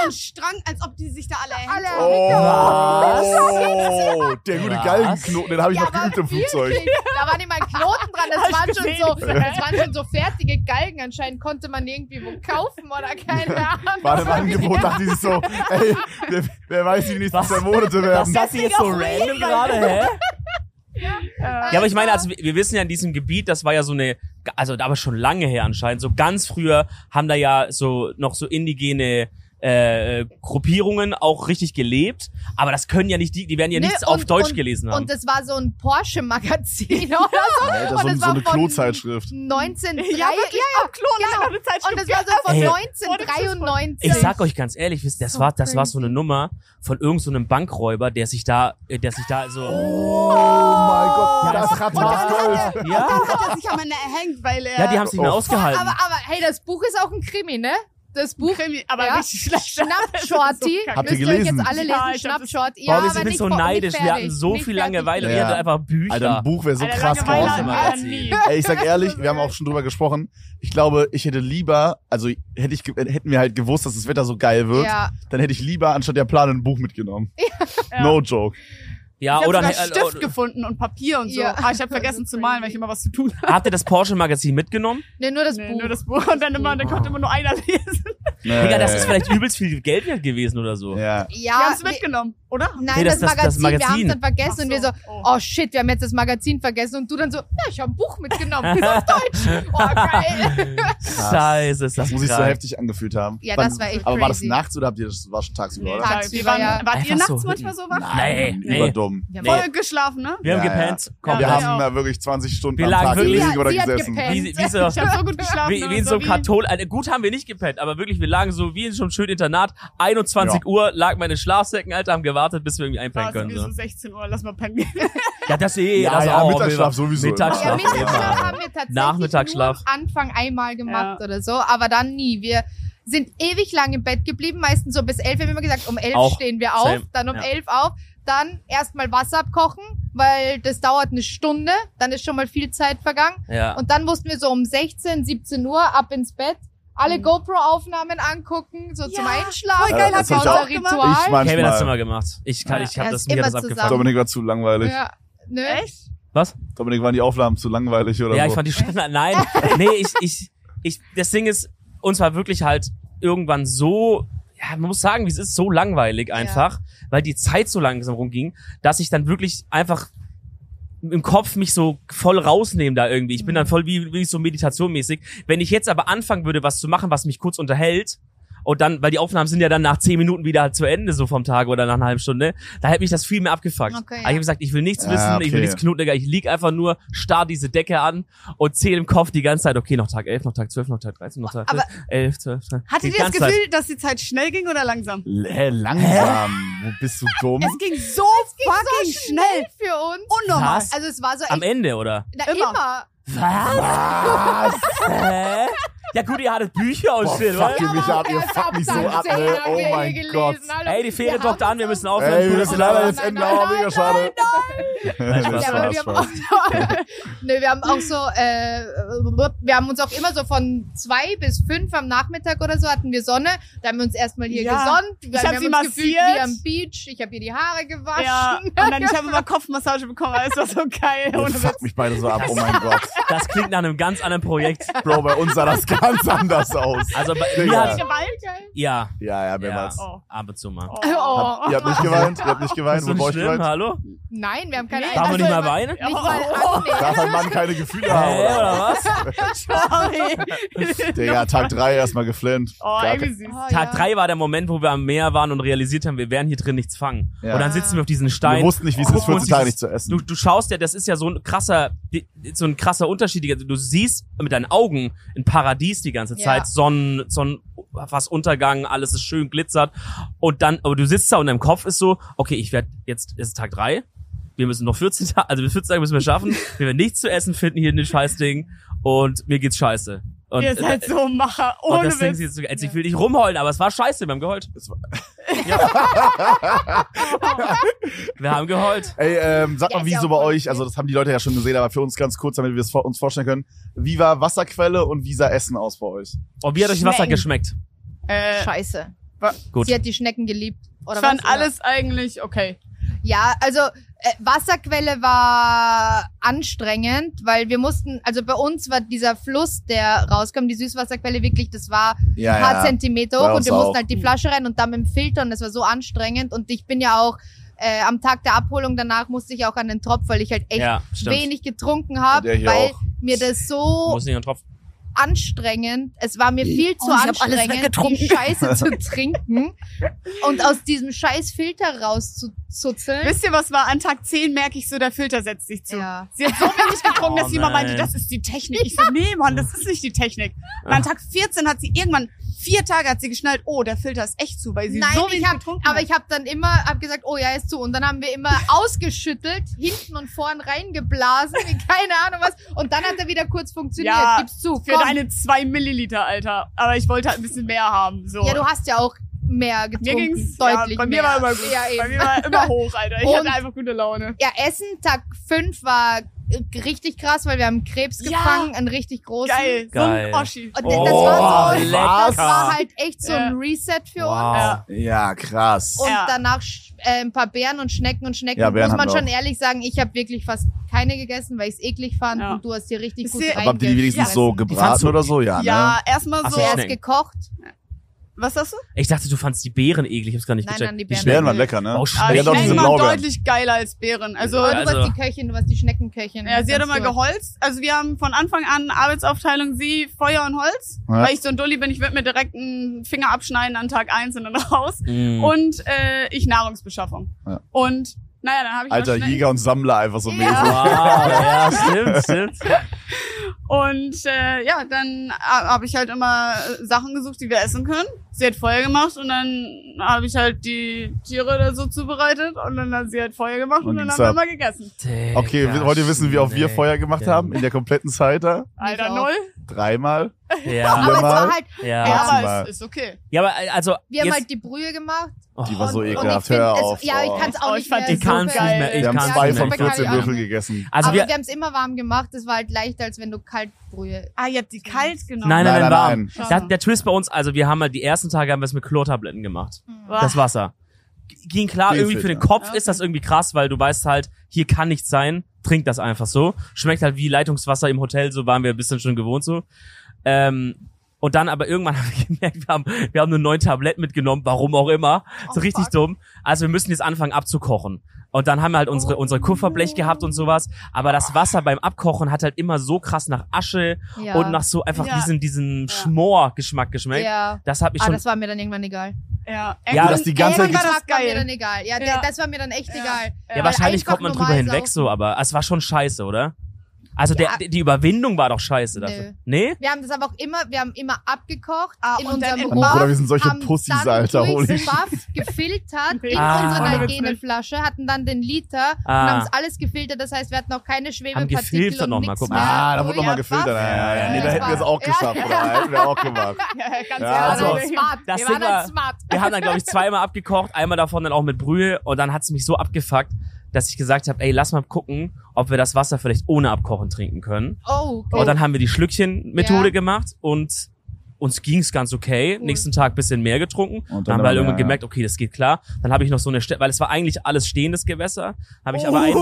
so ein Strang, als ob die sich da alle hängen. Alle Oh, der gute Was? Galgenknoten, den habe ich Ja, noch geübt im Flugzeug. Da waren immer Knoten dran. Das waren, schon so, das waren schon so fertige Galgen. Anscheinend konnte man irgendwie wo kaufen oder keine Ahnung. War im Angebot, dachte ich so, ey, wer, wer weiß, wie die nächsten Was? zwei Monate Was werden. sagt ihr jetzt so random gerade, hä? Ja. Ja, aber ich meine, also wir- wissen ja in diesem Gebiet, das war ja so eine, also aber schon lange her anscheinend, so ganz früher haben da ja so noch so indigene äh, Gruppierungen auch richtig gelebt, aber das können ja nicht die, die werden ja Nee, nichts auf und- Deutsch und- gelesen haben. Und das war so ein Porsche-Magazin oder so. Alter, und so, das so war eine von Klozeitschrift. 1903. Ja, wirklich, auch Klon genau. genau. eine Zeitschrift. Und das war so von Ey. 1993. ich sag euch ganz ehrlich, wisst, das So war, das war so eine Nummer von irgendeinem so einem Bankräuber, der sich da, äh, der sich da so, Oh mein Gott, Ja, das Und hat Gold. er, ja, dann hat er sich am Ende erhängt, weil er... ja, die haben mehr Oh. ausgehalten. aber, aber hey, das Buch ist auch ein Krimi, ne? Das Buch Krimi, aber Ja. richtig schlecht. Schnapp Shorty. So Habt ihr ihr gelesen? jetzt alle lesen. Ja, ich hab Schnapp das- Shorty. Boah, Ja, wir aber sind nicht nicht so neidisch, nicht wir hatten so nicht viel Langeweile, gelesen. wir hatten einfach Bücher. Alter, ein Buch wäre so Alter, krass nie. Ey, ich sag ehrlich, wir haben auch schon drüber gesprochen. Ich glaube, ich hätte lieber, also hätte ich, hätten wir halt gewusst, dass das Wetter so geil wird, Ja. dann hätte ich lieber anstatt der Plan ein Buch mitgenommen. Ja. No joke. Ja, ich oder sogar äh, Stift äh, gefunden und Papier und so. Ja. Aber ich habe vergessen zu malen, weil ich immer was zu tun hatte. habt ihr das Porsche Magazin mitgenommen? Nee, nur das Nee, Buch. nur das Buch und dann immer, dann konnte immer nur einer lesen. Digga, das ist vielleicht übelst viel Geld wert gewesen oder so. Ja. Wir ja, haben es nee, mitgenommen, oder? Nein, Nee, das- das, das- das Magazin, wir haben es Magazin. dann vergessen Ach und wir so. so, Oh. oh shit, wir haben jetzt das Magazin vergessen und du dann so, na, ich habe ein Buch mitgenommen, auf Deutsch. Oh, geil. Scheiße, ist das Das muss sich so heftig angefühlt haben. Ja, Wann- das war echt Aber war das crazy. nachts oder habt ihr das war schon tagsüber, oder? Wir tagsüber, waren, ja. Wart ihr nachts so manchmal so wach? Nee, nee. Überdumm. Wir haben Nee. Voll geschlafen, ne? Wir haben Ja, ja. gepennt. Komm, Wir Ja, haben ja. da wirklich 20 Stunden Wir am lagen Tag wirklich- gelegen oder gesessen. wie, wie so, Ich habe so gut geschlafen. wie, wie in so einem Kathol, also gut haben wir nicht gepennt, aber wirklich, wir lagen so wie in so einem schönen Internat. 21 Ja. Uhr lag meine Schlafsäcken, Alter, haben gewartet, bis wir irgendwie einpennen können. so So. 16 Uhr, lass mal pennen gehen. Ja, das eh, Ja, das ja, auch. Mittagsschlaf sowieso. Ja, Mittagsschlaf Mittagsschlaf immer. haben wir tatsächlich Nachmittagsschlaf. nur am Anfang einmal gemacht Ja. oder so, aber dann nie. Wir sind ewig lang im Bett geblieben, meistens so bis elf. Wir haben immer gesagt, um elf Auch. stehen wir auf, Same. dann um Ja. elf auf, dann erstmal Wasser abkochen, weil das dauert eine Stunde, dann ist schon mal viel Zeit vergangen. Ja. Und dann mussten wir so um 16, 17 Uhr ab ins Bett, alle Mhm. GoPro-Aufnahmen angucken, so zum Ja, Einschlafen. voll geil, Ja, hast das du hab ich auch? Ritual. Ich Kevin hat's immer manchmal. gemacht. Ich kann, ich Ja, hab das mir immer das zusammen. abgefangen. Dominik war zu langweilig. Ja, ne? Echt? Was? Dominik waren die Aufnahmen zu langweilig oder Ja, so. ich fand die schon, nein, nee, ich, ich, ich, das Ding ist, uns war wirklich halt irgendwann so, ja, man muss sagen, wie es ist, so langweilig einfach, weil die Zeit so langsam rumging, dass ich dann wirklich einfach im Kopf mich so voll rausnehmen da irgendwie. Ich bin dann voll wie, wie so meditationmäßig. Wenn ich jetzt aber anfangen würde, was zu machen, was mich kurz unterhält, und dann, weil die Aufnahmen sind ja dann nach zehn Minuten wieder zu Ende, so vom Tag oder nach einer halben Stunde, da hätte mich das viel mehr abgefuckt. Okay, Aber ja. ich habe gesagt, ich will nichts Ja, wissen, ich will okay. nichts knuten, Digga. Ich lieg einfach nur, starr diese Decke an und zähle im Kopf die ganze Zeit, okay, noch Tag 11, noch Tag 12, noch Tag 13, noch Tag Aber- 11, 12, 13. Hattet ihr das ganze Zeit. Gefühl, dass die Zeit schnell ging oder langsam? L- Hä, langsam. Wo bist du dumm? Es ging so ging fucking so schnell. für uns. Unnormal. Was? Also es war so echt, Am Ende, oder? na, Immer. immer. Was? Hä? Ja gut, ihr hattet Bücher und Boah, shit, fuck oder? you mich ab, ihr fuckt mich so ab, ne? Oh mein Gott. Ey, die Fähre dockt an, wir müssen aufhören. Ey, wir müssen leider jetzt Nein, enden, nein, aber nein, mega schade. Spaß, wir haben, auch, nee, wir haben auch so, äh, wir haben uns auch immer so von zwei bis fünf am Nachmittag oder so hatten wir Sonne. Da haben wir uns erstmal hier Ja. gesonnt. Wir, Ich hab sie gefühlt massiert. wie am Beach. Ich habe ihr die Haare gewaschen. Ja, und dann ich habe immer Kopfmassage bekommen, alles war so geil. Ihr Ohne fuckt mich beide so ab, oh mein Gott. Das klingt nach einem ganz anderen Projekt. Bro, bei uns sah das ganz anders aus. Also bei mir Hat hat, geweint? ja, Ja, ja, ja, mehrmals. Oh. ab und zu mal. Oh. Oh. Ihr habt nicht geweint? Ihr habt nicht geweint? Ist so ich schlimm, geweint? hallo? Nein, wir haben keine Nee, Darf man also nicht mal immer- weinen? Nicht mal Oh. Darf ein Mann keine Gefühle haben? oder? oder was? Sorry. Digga, Tag drei erstmal geflennt. Oh, Gar irgendwie süß. Oh, Tag ja. drei war der Moment, wo wir am Meer waren und realisiert haben, wir werden hier drin nichts fangen. Ja. Und dann sitzen wir auf diesen Wir Stein. wussten nicht, wie es ist, gucken uns 14 Tage nicht zu essen. Du, du schaust ja, das ist ja so ein krasser, so ein krasser Unterschied. Du siehst mit deinen Augen ein Paradies die ganze Ja. Zeit, Sonnen, Sonnen, fast Untergang, alles ist schön glitzert. Und dann, aber du sitzt da und dein Kopf ist so, okay, ich werde jetzt, ist Tag drei. Wir müssen noch 14 Tage, also bis 14 Tage müssen wir schaffen. Wir werden nichts zu essen finden hier in dem Scheißding. Und mir geht's scheiße. Und, Ihr seid äh, so Macher, und ohne das Ding Witz. sieht so, also ich will nicht rumheulen, aber es war scheiße, wir haben geheult. Es war- Wir haben geheult. Ey, ähm, sag Ja, mal, wie ja so bei euch, also das haben die Leute ja schon gesehen, aber für uns ganz kurz, damit wir es uns vorstellen können. Wie war Wasserquelle und wie sah Essen aus bei euch? Und wie hat euch Wasser geschmeckt? Äh, Scheiße. Gut. Sie hat die Schnecken geliebt. Oder ich fand was? Oder? alles eigentlich okay. Ja, also äh, Wasserquelle war anstrengend, weil wir mussten, also bei uns war dieser Fluss, der rauskam, die Süßwasserquelle wirklich, das war Ja, ein paar Zentimeter Bei hoch und wir mussten auch. halt die Flasche rein und dann mit dem Filter und das war so anstrengend und ich bin ja auch äh, am Tag der Abholung danach musste ich auch an den Tropf, weil ich halt echt Ja, wenig getrunken habe, weil auch. mir das so Muss nicht einen Tropf. Anstrengend. Es war mir viel zu Oh, ich hab alles anstrengend, die Scheiße zu trinken und aus diesem scheiß Filter rauszuzuzeln. Wisst ihr, was war? An Tag 10 merke ich so, der Filter setzt sich zu. Ja. Sie hat so wenig getrunken, Oh dass sie immer meinte, das ist die Technik. Ich so, nee, Mann, das ist nicht die Technik. Und an Tag 14 hat sie irgendwann, vier Tage hat sie geschnallt, oh, der Filter ist echt zu, weil sie Nein, so wenig ich hab, getrunken aber hat. ich habe dann immer hab gesagt, oh ja, ist zu. Und dann haben wir immer ausgeschüttelt, hinten und vorn reingeblasen, wie keine Ahnung was. Und dann hat er wieder kurz funktioniert. Ja, Gib's zu. Für komm. deine zwei Milliliter, Alter. Aber ich wollte halt ein bisschen mehr haben. So. ja, du hast ja auch mehr mir getrunken. ging's, deutlich ja, bei mir mehr. war immer gut. Ja, bei mir war immer hoch, Alter. Ich Und- hatte einfach gute Laune. Ja, Essen, Tag 5 war richtig krass, weil wir haben Krebs Ja. gefangen, einen richtig großen. Geil. Geil. So ein Oschi. Und Oh, das, war so, das war halt echt so Ja. ein Reset für uns. Wow. Ja. Ja, krass. Und Ja. danach äh, ein paar Beeren und Schnecken und Schnecken. Ja, Beeren muss man schon ehrlich sagen, ich habe wirklich fast keine gegessen, weil ich es eklig fand. Ja. Und du hast hier richtig Ist gut dir- Aber habt ihr die wenigstens so gebraten oder so? Ja, Ja, ne? erstmal so. Schnecken. gekocht. Was sagst du? Ich dachte, du fandst die Beeren eklig. Ich hab's gar nicht Nein, gecheckt. nein, die Die Beeren. Beeren schmecken. waren lecker, ne? Oh, Ah, Ja, Schnecken waren Blaubeeren. deutlich geiler als Beeren. Also, du Also- warst die Köchin, du warst die Schneckenköchin. ja, sie hat immer geholzt. Also wir haben von Anfang an Arbeitsaufteilung sie, Feuer und Holz. Ja. Weil ich so ein Dulli bin, ich würde mir direkt einen Finger abschneiden an Tag eins und dann raus. Mm. Und äh, ich Nahrungsbeschaffung. Ja. Und naja, dann habe ich Alter Jäger und Sammler einfach so Ja. mäßig. Wow, ja, stimmt, stimmt. Und äh, ja, dann äh, habe ich halt immer Sachen gesucht, die wir essen können. Sie hat Feuer gemacht und dann habe ich halt die Tiere da so zubereitet und dann hat sie halt Feuer gemacht und, Und dann haben wir mal gegessen. Okay, Digga, wollt ihr wissen, wie oft wir. Feuer gemacht haben in der kompletten Zeit da? Alter, null. Dreimal? Ja, Aber es Viermal? war halt, ja. Ja, aber es ist okay. Ja, aber äh, also wir haben halt die Brühe gemacht. Die war so ekelhaft. Hör es, auf. Ja, ich Oh. kann es auch Oh, nicht ich mehr. die ich kann's so nicht mehr. Ich Wir haben zwei von mehr. super 14 geil. Würfel gegessen. Also aber wir, wir, haben es immer warm gemacht. Das war halt leichter, als wenn du Kaltbrühe. Ah, ihr habt die kalt genommen. nein, nein, Nein, warm. nein. Da, der Twist bei uns, also wir haben halt die ersten Tage haben wir es mit Chlortabletten gemacht. Boah. Das Wasser. Ging klar, Den irgendwie für den. Kopf ist das irgendwie krass, weil du weißt halt, hier kann nichts sein, trink das einfach so. Schmeckt halt wie Leitungswasser im Hotel, so waren wir ein bisschen schon gewohnt so. Ähm, und dann aber irgendwann haben wir gemerkt, wir haben, wir haben nur neun Tabletten mitgenommen, warum auch immer. so Oh, richtig fuck. dumm. Also wir müssen jetzt anfangen abzukochen. Und dann haben wir halt unsere, unsere Kupferblech gehabt und sowas. Aber das Wasser beim Abkochen hat halt immer so krass nach Asche Ja. und nach so einfach Ja. diesen, diesen Ja. Schmor-Geschmack geschmeckt. Ja. Das hat mich Ah, schon. das war mir dann irgendwann egal. Ja, Ja, dass die ganze Zeit war das war mir geil. dann egal. Ja, der- Ja. das war mir dann echt Ja. egal. ja, wahrscheinlich kommt man drüber hinweg so, aber es war schon scheiße, oder? Also Ja. der, die Überwindung war doch scheiße dafür. Nee? Wir haben das aber auch immer, wir haben immer abgekocht Ah, in dann unserem Rohr. Bruder, wir sind solche haben Pussys, dann Alter, holy gefiltert in Ah. unsere Ohne Witz nicht. Hygieneflasche, hatten dann den Liter Ah. und haben es alles gefiltert. Das heißt, wir hatten auch keine Schwebepartikel gefiltert und noch mal, guck mehr. mal. Ah, da Oh wurde nochmal ja, gefiltert. Buff. Ja, ja, ja. Nee, da Ja, hätten wir es auch ja. geschafft, oder? Hätten wir auch gemacht. Ja, ganz Ja, also- halt smart. Das wir waren war- halt smart. Wir haben dann, glaube ich, zweimal abgekocht, einmal davon dann auch mit Brühe und dann hat's mich so abgefuckt, dass ich gesagt habe, ey, lass mal gucken, ob wir das Wasser vielleicht ohne Abkochen trinken können. Oh, okay. Und dann haben wir die Schlückchen-Methode Ja. gemacht und uns ging's ganz okay. Cool. Nächsten Tag bisschen mehr getrunken. Und dann dann haben wir halt irgendwann ja, gemerkt, okay, das geht klar. Dann habe ich noch so eine Stelle, weil es war eigentlich alles stehendes Gewässer, habe ich aber ein,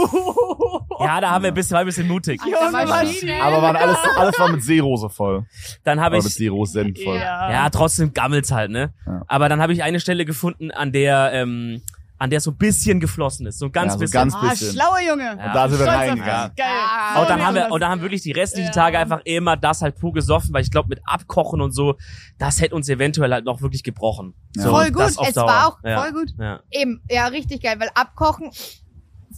ja, da haben wir ein bisschen, war ein bisschen mutig. Junge, Maschine. Aber waren alles, alles war mit Seerose voll. Dann habe mit ich, Seerose-Senf voll. Ja. ja, trotzdem gammelt's halt, ne? Ja. Aber dann habe ich eine Stelle gefunden, an der, ähm, an der so ein bisschen geflossen ist, so ein ganz Ja, so bisschen. ganz Ah, bisschen. schlauer Junge. Ja. Und da sind wir reingegangen. Geil. Ah. Und dann haben wir, und dann haben wirklich die restlichen Ja. Tage einfach immer das halt pur gesoffen, weil ich glaube, mit Abkochen und so, das hätte uns eventuell halt noch wirklich gebrochen. Ja. So, Voll gut. Es Dauer. war auch ja. Voll gut. Ja. Eben, ja, richtig geil, weil abkochen,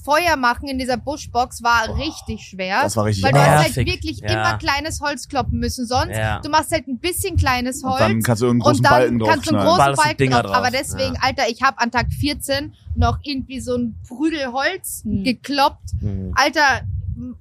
Feuer machen in dieser Buschbox war richtig schwer. Das war richtig weil du hast halt wirklich Ja. immer kleines Holz kloppen müssen. Sonst, Ja. du machst halt ein bisschen kleines Und Holz. dann kannst du und großen dann Balken kannst du einen großen Balken drauf. drauf. Aber deswegen, Ja. Alter, ich habe an Tag 14 noch irgendwie so ein Prügel Holz Hm. gekloppt. Mhm. Alter,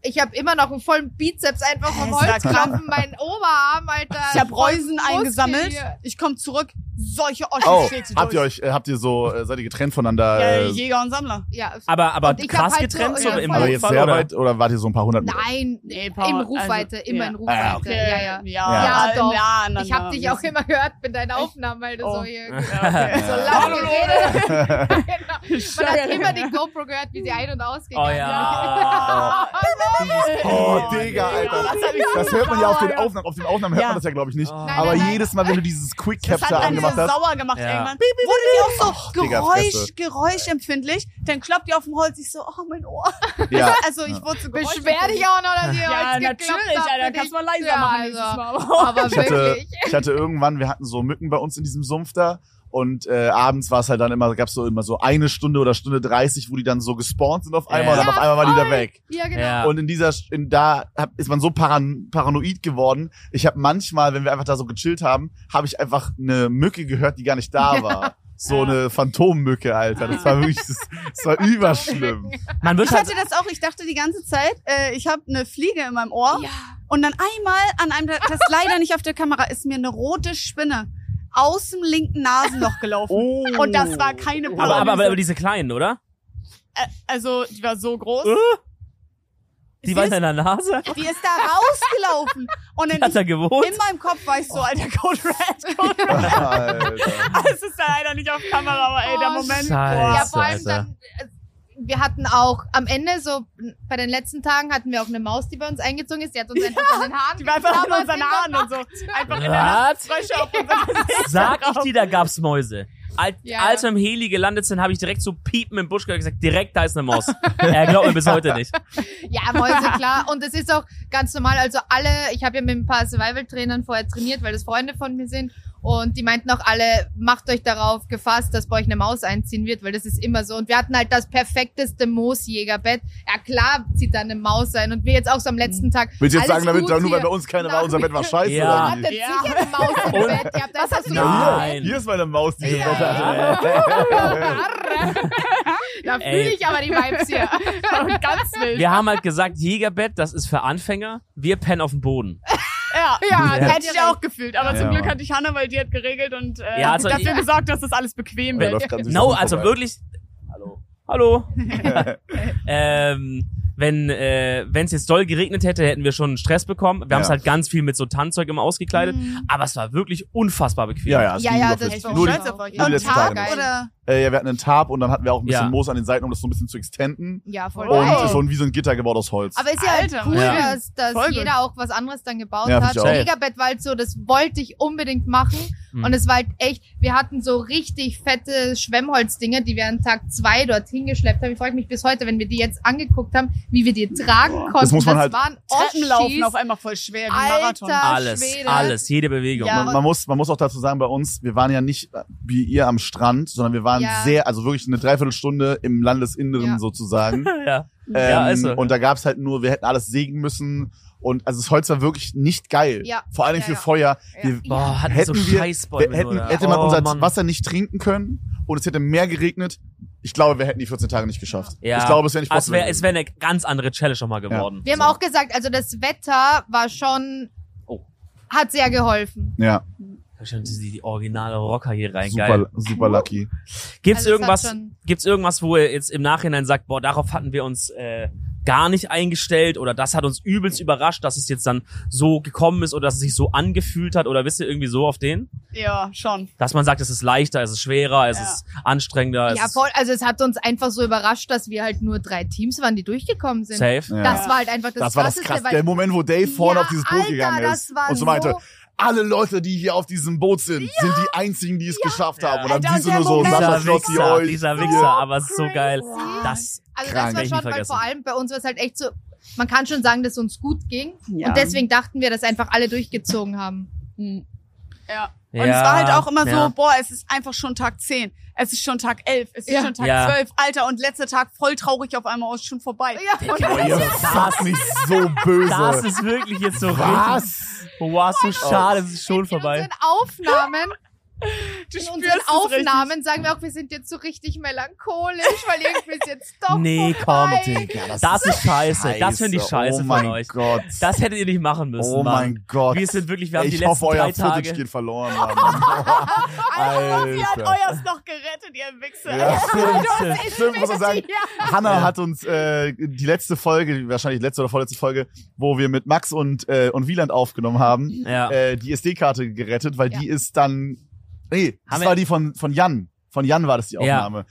ich habe immer noch einen vollen Bizeps einfach vom Das war Holz kloppen. Mein Oberarm, Alter. Ich habe Reusen eingesammelt. hier. Ich komme zurück. Solche Oschis Oh, habt ihr euch, äh, habt ihr so, äh, seid ihr getrennt voneinander? Ja, Äh, Jäger und Sammler. Ja, Aber, aber krass halt getrennt, so, ja, im aber jetzt sehr oder? weit oder wart ihr so ein paar hundert Meter? Nein, Nee, in Paul, Rufweite, also, immer ja. in Rufweite. Ah, Okay. Ja, ja. Ja, Ja, doch. Ja, na, Ich habe dich auch immer gehört mit deinen Aufnahmen, weil du Oh. so hier Ja, okay. so lange geredet genau. Man hat immer die GoPro gehört, wie sie ein- und Oh ausgegangen ja. Oh, Digga, Alter. das hört man ja auf den. Aufnahmen. Auf den Aufnahmen hört man das ja, glaube ich, nicht. Oh. Aber jedes Mal, wenn du dieses Quick Das Capture hat einen so angemacht hast, sauer gemacht irgendwann. Wurde die auch so Geräusch, geräuschempfindlich. Dann kloppt die auf dem Holz. Ich so, oh, mein Ohr. Also ich wurde so Beschwer dich auch noch, dass ihr Ja, natürlich, Alter. Kannst dich. mal leiser machen also. Aber Ich hatte, wirklich. ich hatte irgendwann, wir hatten so Mücken bei uns in diesem Sumpf da. Und äh, abends war es halt dann immer, gab's so immer so eine Stunde oder Stunde 30, wo die dann so gespawnt sind auf einmal Ja. und dann auf einmal waren die da weg. Ja, genau. Ja. Und in dieser, in da hab, ist man so paran, paranoid geworden. Ich habe manchmal, wenn wir einfach da so gechillt haben, habe ich einfach eine Mücke gehört, die gar nicht da war. So Ja. eine Phantommücke, Alter. Das war wirklich, das, das war überschlimm. Man wird Ich halt, hatte das auch, ich dachte die ganze Zeit, äh, ich habe eine Fliege in meinem Ohr Ja. und dann einmal an einem, das leider nicht auf der Kamera, ist mir eine rote Spinne aus dem linken Nasenloch gelaufen. Oh. Und das war keine aber, aber, aber, Paralyse. aber diese kleinen, oder? Äh, also, die war so groß. Äh? Die waren in deiner Nase? die ist da rausgelaufen. Und in, Hat er gewohnt? in meinem Kopf war ich so, alter, Code Red, Code Red. Alter. Es ist da leider nicht auf Kamera, aber ey, der Oh, Moment, Scheiße. Ja, boah. vor allem dann, wir hatten auch am Ende so, bei den letzten Tagen hatten wir auch eine Maus, die bei uns eingezogen ist, die hat uns einfach an den Haaren Die war einfach in unseren der Haaren und so. Einfach in der? Frösche auf. Sag ich dir, da gab's Mäuse. Als, Ja. als wir im Heli gelandet sind, habe ich direkt so piepen im Busch gehört und gesagt, direkt da ist eine Maus. er glaubt mir bis heute nicht. Ja, Mäuse, klar. Und es ist auch ganz normal. Also alle, ich habe ja mit ein paar Survival-Trainern vorher trainiert, weil das Freunde von mir sind. Und die meinten auch alle, macht euch darauf gefasst, dass bei euch eine Maus einziehen wird, weil das ist immer so. Und wir hatten halt das perfekteste Moosjägerbett. Ja klar zieht da eine Maus ein. Und wir jetzt auch so am letzten Tag. Willst du jetzt sagen, damit nur weil bei uns keine war, unser Bett war scheiße Ja. Oder wie? Ja. sicher eine Maus im Und- Bett. Ihr habt einfach so Nein. Hier ist meine Maus, die Ja. das Bett hatte. Da fühle ich aber die Vibes hier. Ganz wild. Wir haben halt gesagt, Jägerbett, das ist für Anfänger. Wir pennen auf dem Boden. Ja, Ja, hätte ich auch gefühlt. Aber Ja. zum Glück hatte ich Hanna, weil die hat geregelt und äh, Ja, also dafür ich- gesorgt, dass das alles bequem wird. No, also vorbei. wirklich. Hallo. Hallo. ähm, wenn äh, wenn es jetzt doll geregnet hätte, hätten wir schon Stress bekommen. Wir haben es Ja. halt ganz viel mit so Tannzeug immer ausgekleidet, aber es war wirklich unfassbar bequem. Ja, ja, Ja, ja, das war bin Nur die, stolz auf euch. nur die Und letzten Tag oder? Äh, ja, wir hatten einen Tarp und dann hatten wir auch ein bisschen Ja. Moos an den Seiten, um das so ein bisschen zu extenden. Ja, voll Oh. Und geil. so ein, wie so ein Gitter gebaut aus Holz. Aber ist ja Alter, cool, Ja. dass, dass Voll gut. jeder auch was anderes dann gebaut Ja, hat. find ich auch. Jägerbett war halt so, das wollte ich unbedingt machen. Mhm. Und es war halt echt, wir hatten so richtig fette Schwemmholzdinger, die wir an Tag zwei dorthin geschleppt haben. Ich frage mich bis heute, wenn wir die jetzt angeguckt haben, wie wir die tragen konnten. Das muss man halt- waren Treppenlaufen Oschis. auf einmal voll schwer, wie Marathon. Alter Alles, Schwede. alles, jede Bewegung. Ja, man, man, muss, man muss auch dazu sagen, bei uns, wir waren ja nicht äh, wie ihr am Strand, sondern wir waren Ja. sehr, also wirklich eine Dreiviertelstunde im Landesinneren Ja. sozusagen. ja. ähm, Ja, ist so. Und da gab's halt nur, wir hätten alles sägen müssen. Und also das Holz war wirklich nicht geil. Ja. Vor Dingen Ja, für ja. Feuer. Ja. Wir, Boah, hatten hätten so wir, Scheißbäume. hätten, nur, hätte man oh, unser Mann. Wasser nicht trinken können und es hätte mehr geregnet, ich glaube, wir hätten die 14 Tage nicht geschafft. Ja. Ich glaube, es wäre nicht Ah, es possible. wäre es wär eine ganz andere Challenge nochmal geworden. Wir haben auch gesagt, also das Wetter war schon, Oh. hat sehr geholfen. ja, Schon die, die originale Rocker hier rein. super, Geil. super lucky. Gibt's Also irgendwas, gibt's irgendwas, wo ihr jetzt im Nachhinein sagt, boah, darauf hatten wir uns äh, gar nicht eingestellt oder das hat uns übelst überrascht, dass es jetzt dann so gekommen ist oder dass es sich so angefühlt hat oder wisst ihr irgendwie so auf den? Ja, schon. Dass man sagt, es ist leichter, es ist schwerer, es Ja. ist anstrengender, es Ja, voll. Also es hat uns einfach so überrascht, dass wir halt nur drei Teams waren, die durchgekommen sind. safe. Ja. Das war halt einfach das, Das war das Krasseste, krass. Der Moment, wo Dave vorne Ja, auf dieses Boot Alter, gegangen das ist war und so meinte, so- alle Leute, die hier auf diesem Boot sind, sind die einzigen, die es geschafft haben. Und dann Alter, siehst du der nur so, Sascha Dieser Schlossi Wichser, euch. dieser Wichser, aber es ist so geil. Ja. Das, Also Krank. das war schon, weil vor allem bei uns war es halt echt so, man kann schon sagen, dass es uns gut ging. Ja. Und deswegen dachten wir, dass einfach alle durchgezogen haben. Hm. Ja. Und Ja, es war halt auch immer ja. so, boah, es ist einfach schon Tag 10. Es ist schon Tag 11. Es ist Ja. schon Tag Ja. 12. Alter, und letzter Tag voll traurig auf einmal, oh, ist schon vorbei. Ja, und Oh, ihr fast nicht so böse. das ist wirklich jetzt so richtig. Was? Wow, so schade, es ist schon in vorbei. unseren Aufnahmen, Du in unseren Aufnahmen sagen wir auch, wir sind jetzt so richtig melancholisch, weil irgendwie ist jetzt doch Nee, komm. Digga, das, ist scheiße. Das finde ich scheiße oh von mein euch. Gott. Das hättet ihr nicht machen müssen. oh Mann. mein Gott. Wir sind wirklich, wir haben ich die letzten hoffe, euer drei Footage Tage. geht verloren. Mann. richtig. Sie hat Alter. euers noch gerettet, ihr Wichser. Ja, stimmt. Stimmt, muss man sagen. Ja. Hanna hat uns äh, die letzte Folge, wahrscheinlich letzte oder vorletzte Folge, wo wir mit Max und äh, und Wieland aufgenommen haben, Ja. äh, die SD-Karte gerettet, weil Ja. die ist dann, nee, das Haben wir- war die von von Jan. Von Jan war das die Ja. Aufnahme.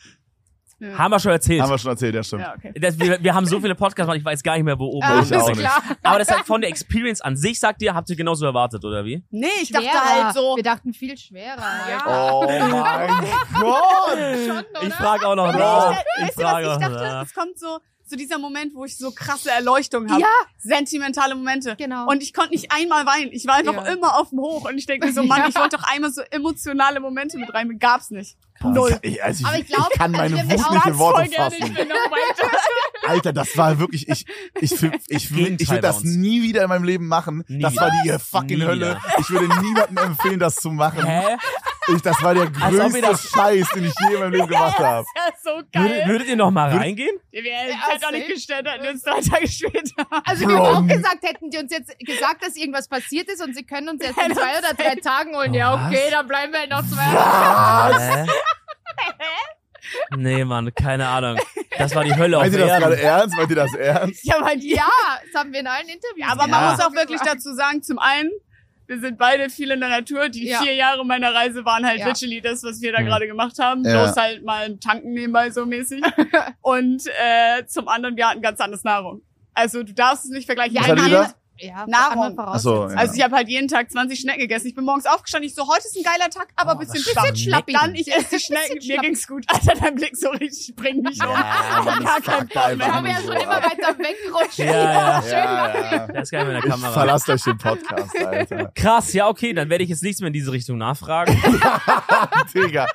Haben wir schon erzählt. Haben wir schon erzählt, ja stimmt. Ja, okay. Das, wir, wir haben so viele Podcasts gemacht, ich weiß gar nicht mehr, wo oben Ah, unten auch ist. nicht. klar. Aber das halt von der Experience an sich, sagt ihr, habt ihr genauso erwartet, oder wie? Nee, ich dachte Schwerer. halt so, Wir dachten viel schwerer. halt. Oh mein Gott! Schon, oder? Ich frage auch noch nach. ich, Ich weißt du, was ich dachte? Es kommt so, so dieser Moment, wo ich so krasse Erleuchtung habe. Ja. Sentimentale Momente. Genau. Und ich konnte nicht einmal weinen. Ich war einfach Ja. immer auf dem Hoch. Und ich denke mir so, Mann, Ja. ich wollte doch einmal so emotionale Momente mit rein. Gab's nicht. Null. Ich, also ich, Aber ich glaub, ich kann meine also Wut nicht in Worte fassen. Alter, das war wirklich, ich, ich, ich, ich, Gegenteil ich würde das nie wieder in meinem Leben machen. Nie das wieder. war die fucking Nie Hölle. wieder. Ich würde niemandem empfehlen, das zu machen. Hä? Ich, das war der größte das- Scheiß, den ich je in meinem Leben gemacht habe. Ja, so Würdet, geil. würdet ihr noch mal reingehen? Wir Ja, hätten doch nicht safe. gestellt, hätten wir uns drei Tage später. Also wir haben auch gesagt, hätten die uns jetzt gesagt, dass irgendwas passiert ist und sie können uns jetzt in zwei oder drei Tagen holen. Ja, Was? okay, dann bleiben wir halt noch zwei. Hä? Nee, Mann, keine Ahnung. Das war die Hölle auf Meint ihr das gerade Erden. ernst? Meint ihr das ernst? Ja, weil die Ja, das haben wir in allen Interviews. Aber man Ja. muss auch wirklich dazu sagen, zum einen, wir sind beide viel in der Natur. Die Ja. vier Jahre meiner Reise waren halt Ja. literally das, was wir da Mhm. gerade gemacht haben. Ja. Bloß halt mal ein Tanken nebenbei so mäßig. Und äh, zum anderen, wir hatten ganz anders Nahrung. Also du darfst es nicht vergleichen. Ja, Was Wir hattet ihr da? Ja, Nahrung. so, Voraussetzungen. ja. Also ich habe halt jeden Tag 20 Schnecken gegessen. Ich bin morgens aufgestanden, ich so, heute ist ein geiler Tag, aber ein Oh, bisschen was schlapp. für schlappi. Dann, ich esse die Bisschen Schnecken, mir ging's gut. Alter, dein Blick so richtig, bring mich um. Ja, Mann, Gar das kein Bock mehr. Haben wir ja schon immer weiter wegrutschen. Ja, ja. Ja, ja. Der ist mehr in der Ich Kamera. verlasst euch den Podcast, Alter. Krass, ja, okay, dann werde ich jetzt nichts mehr in diese Richtung nachfragen. Digga,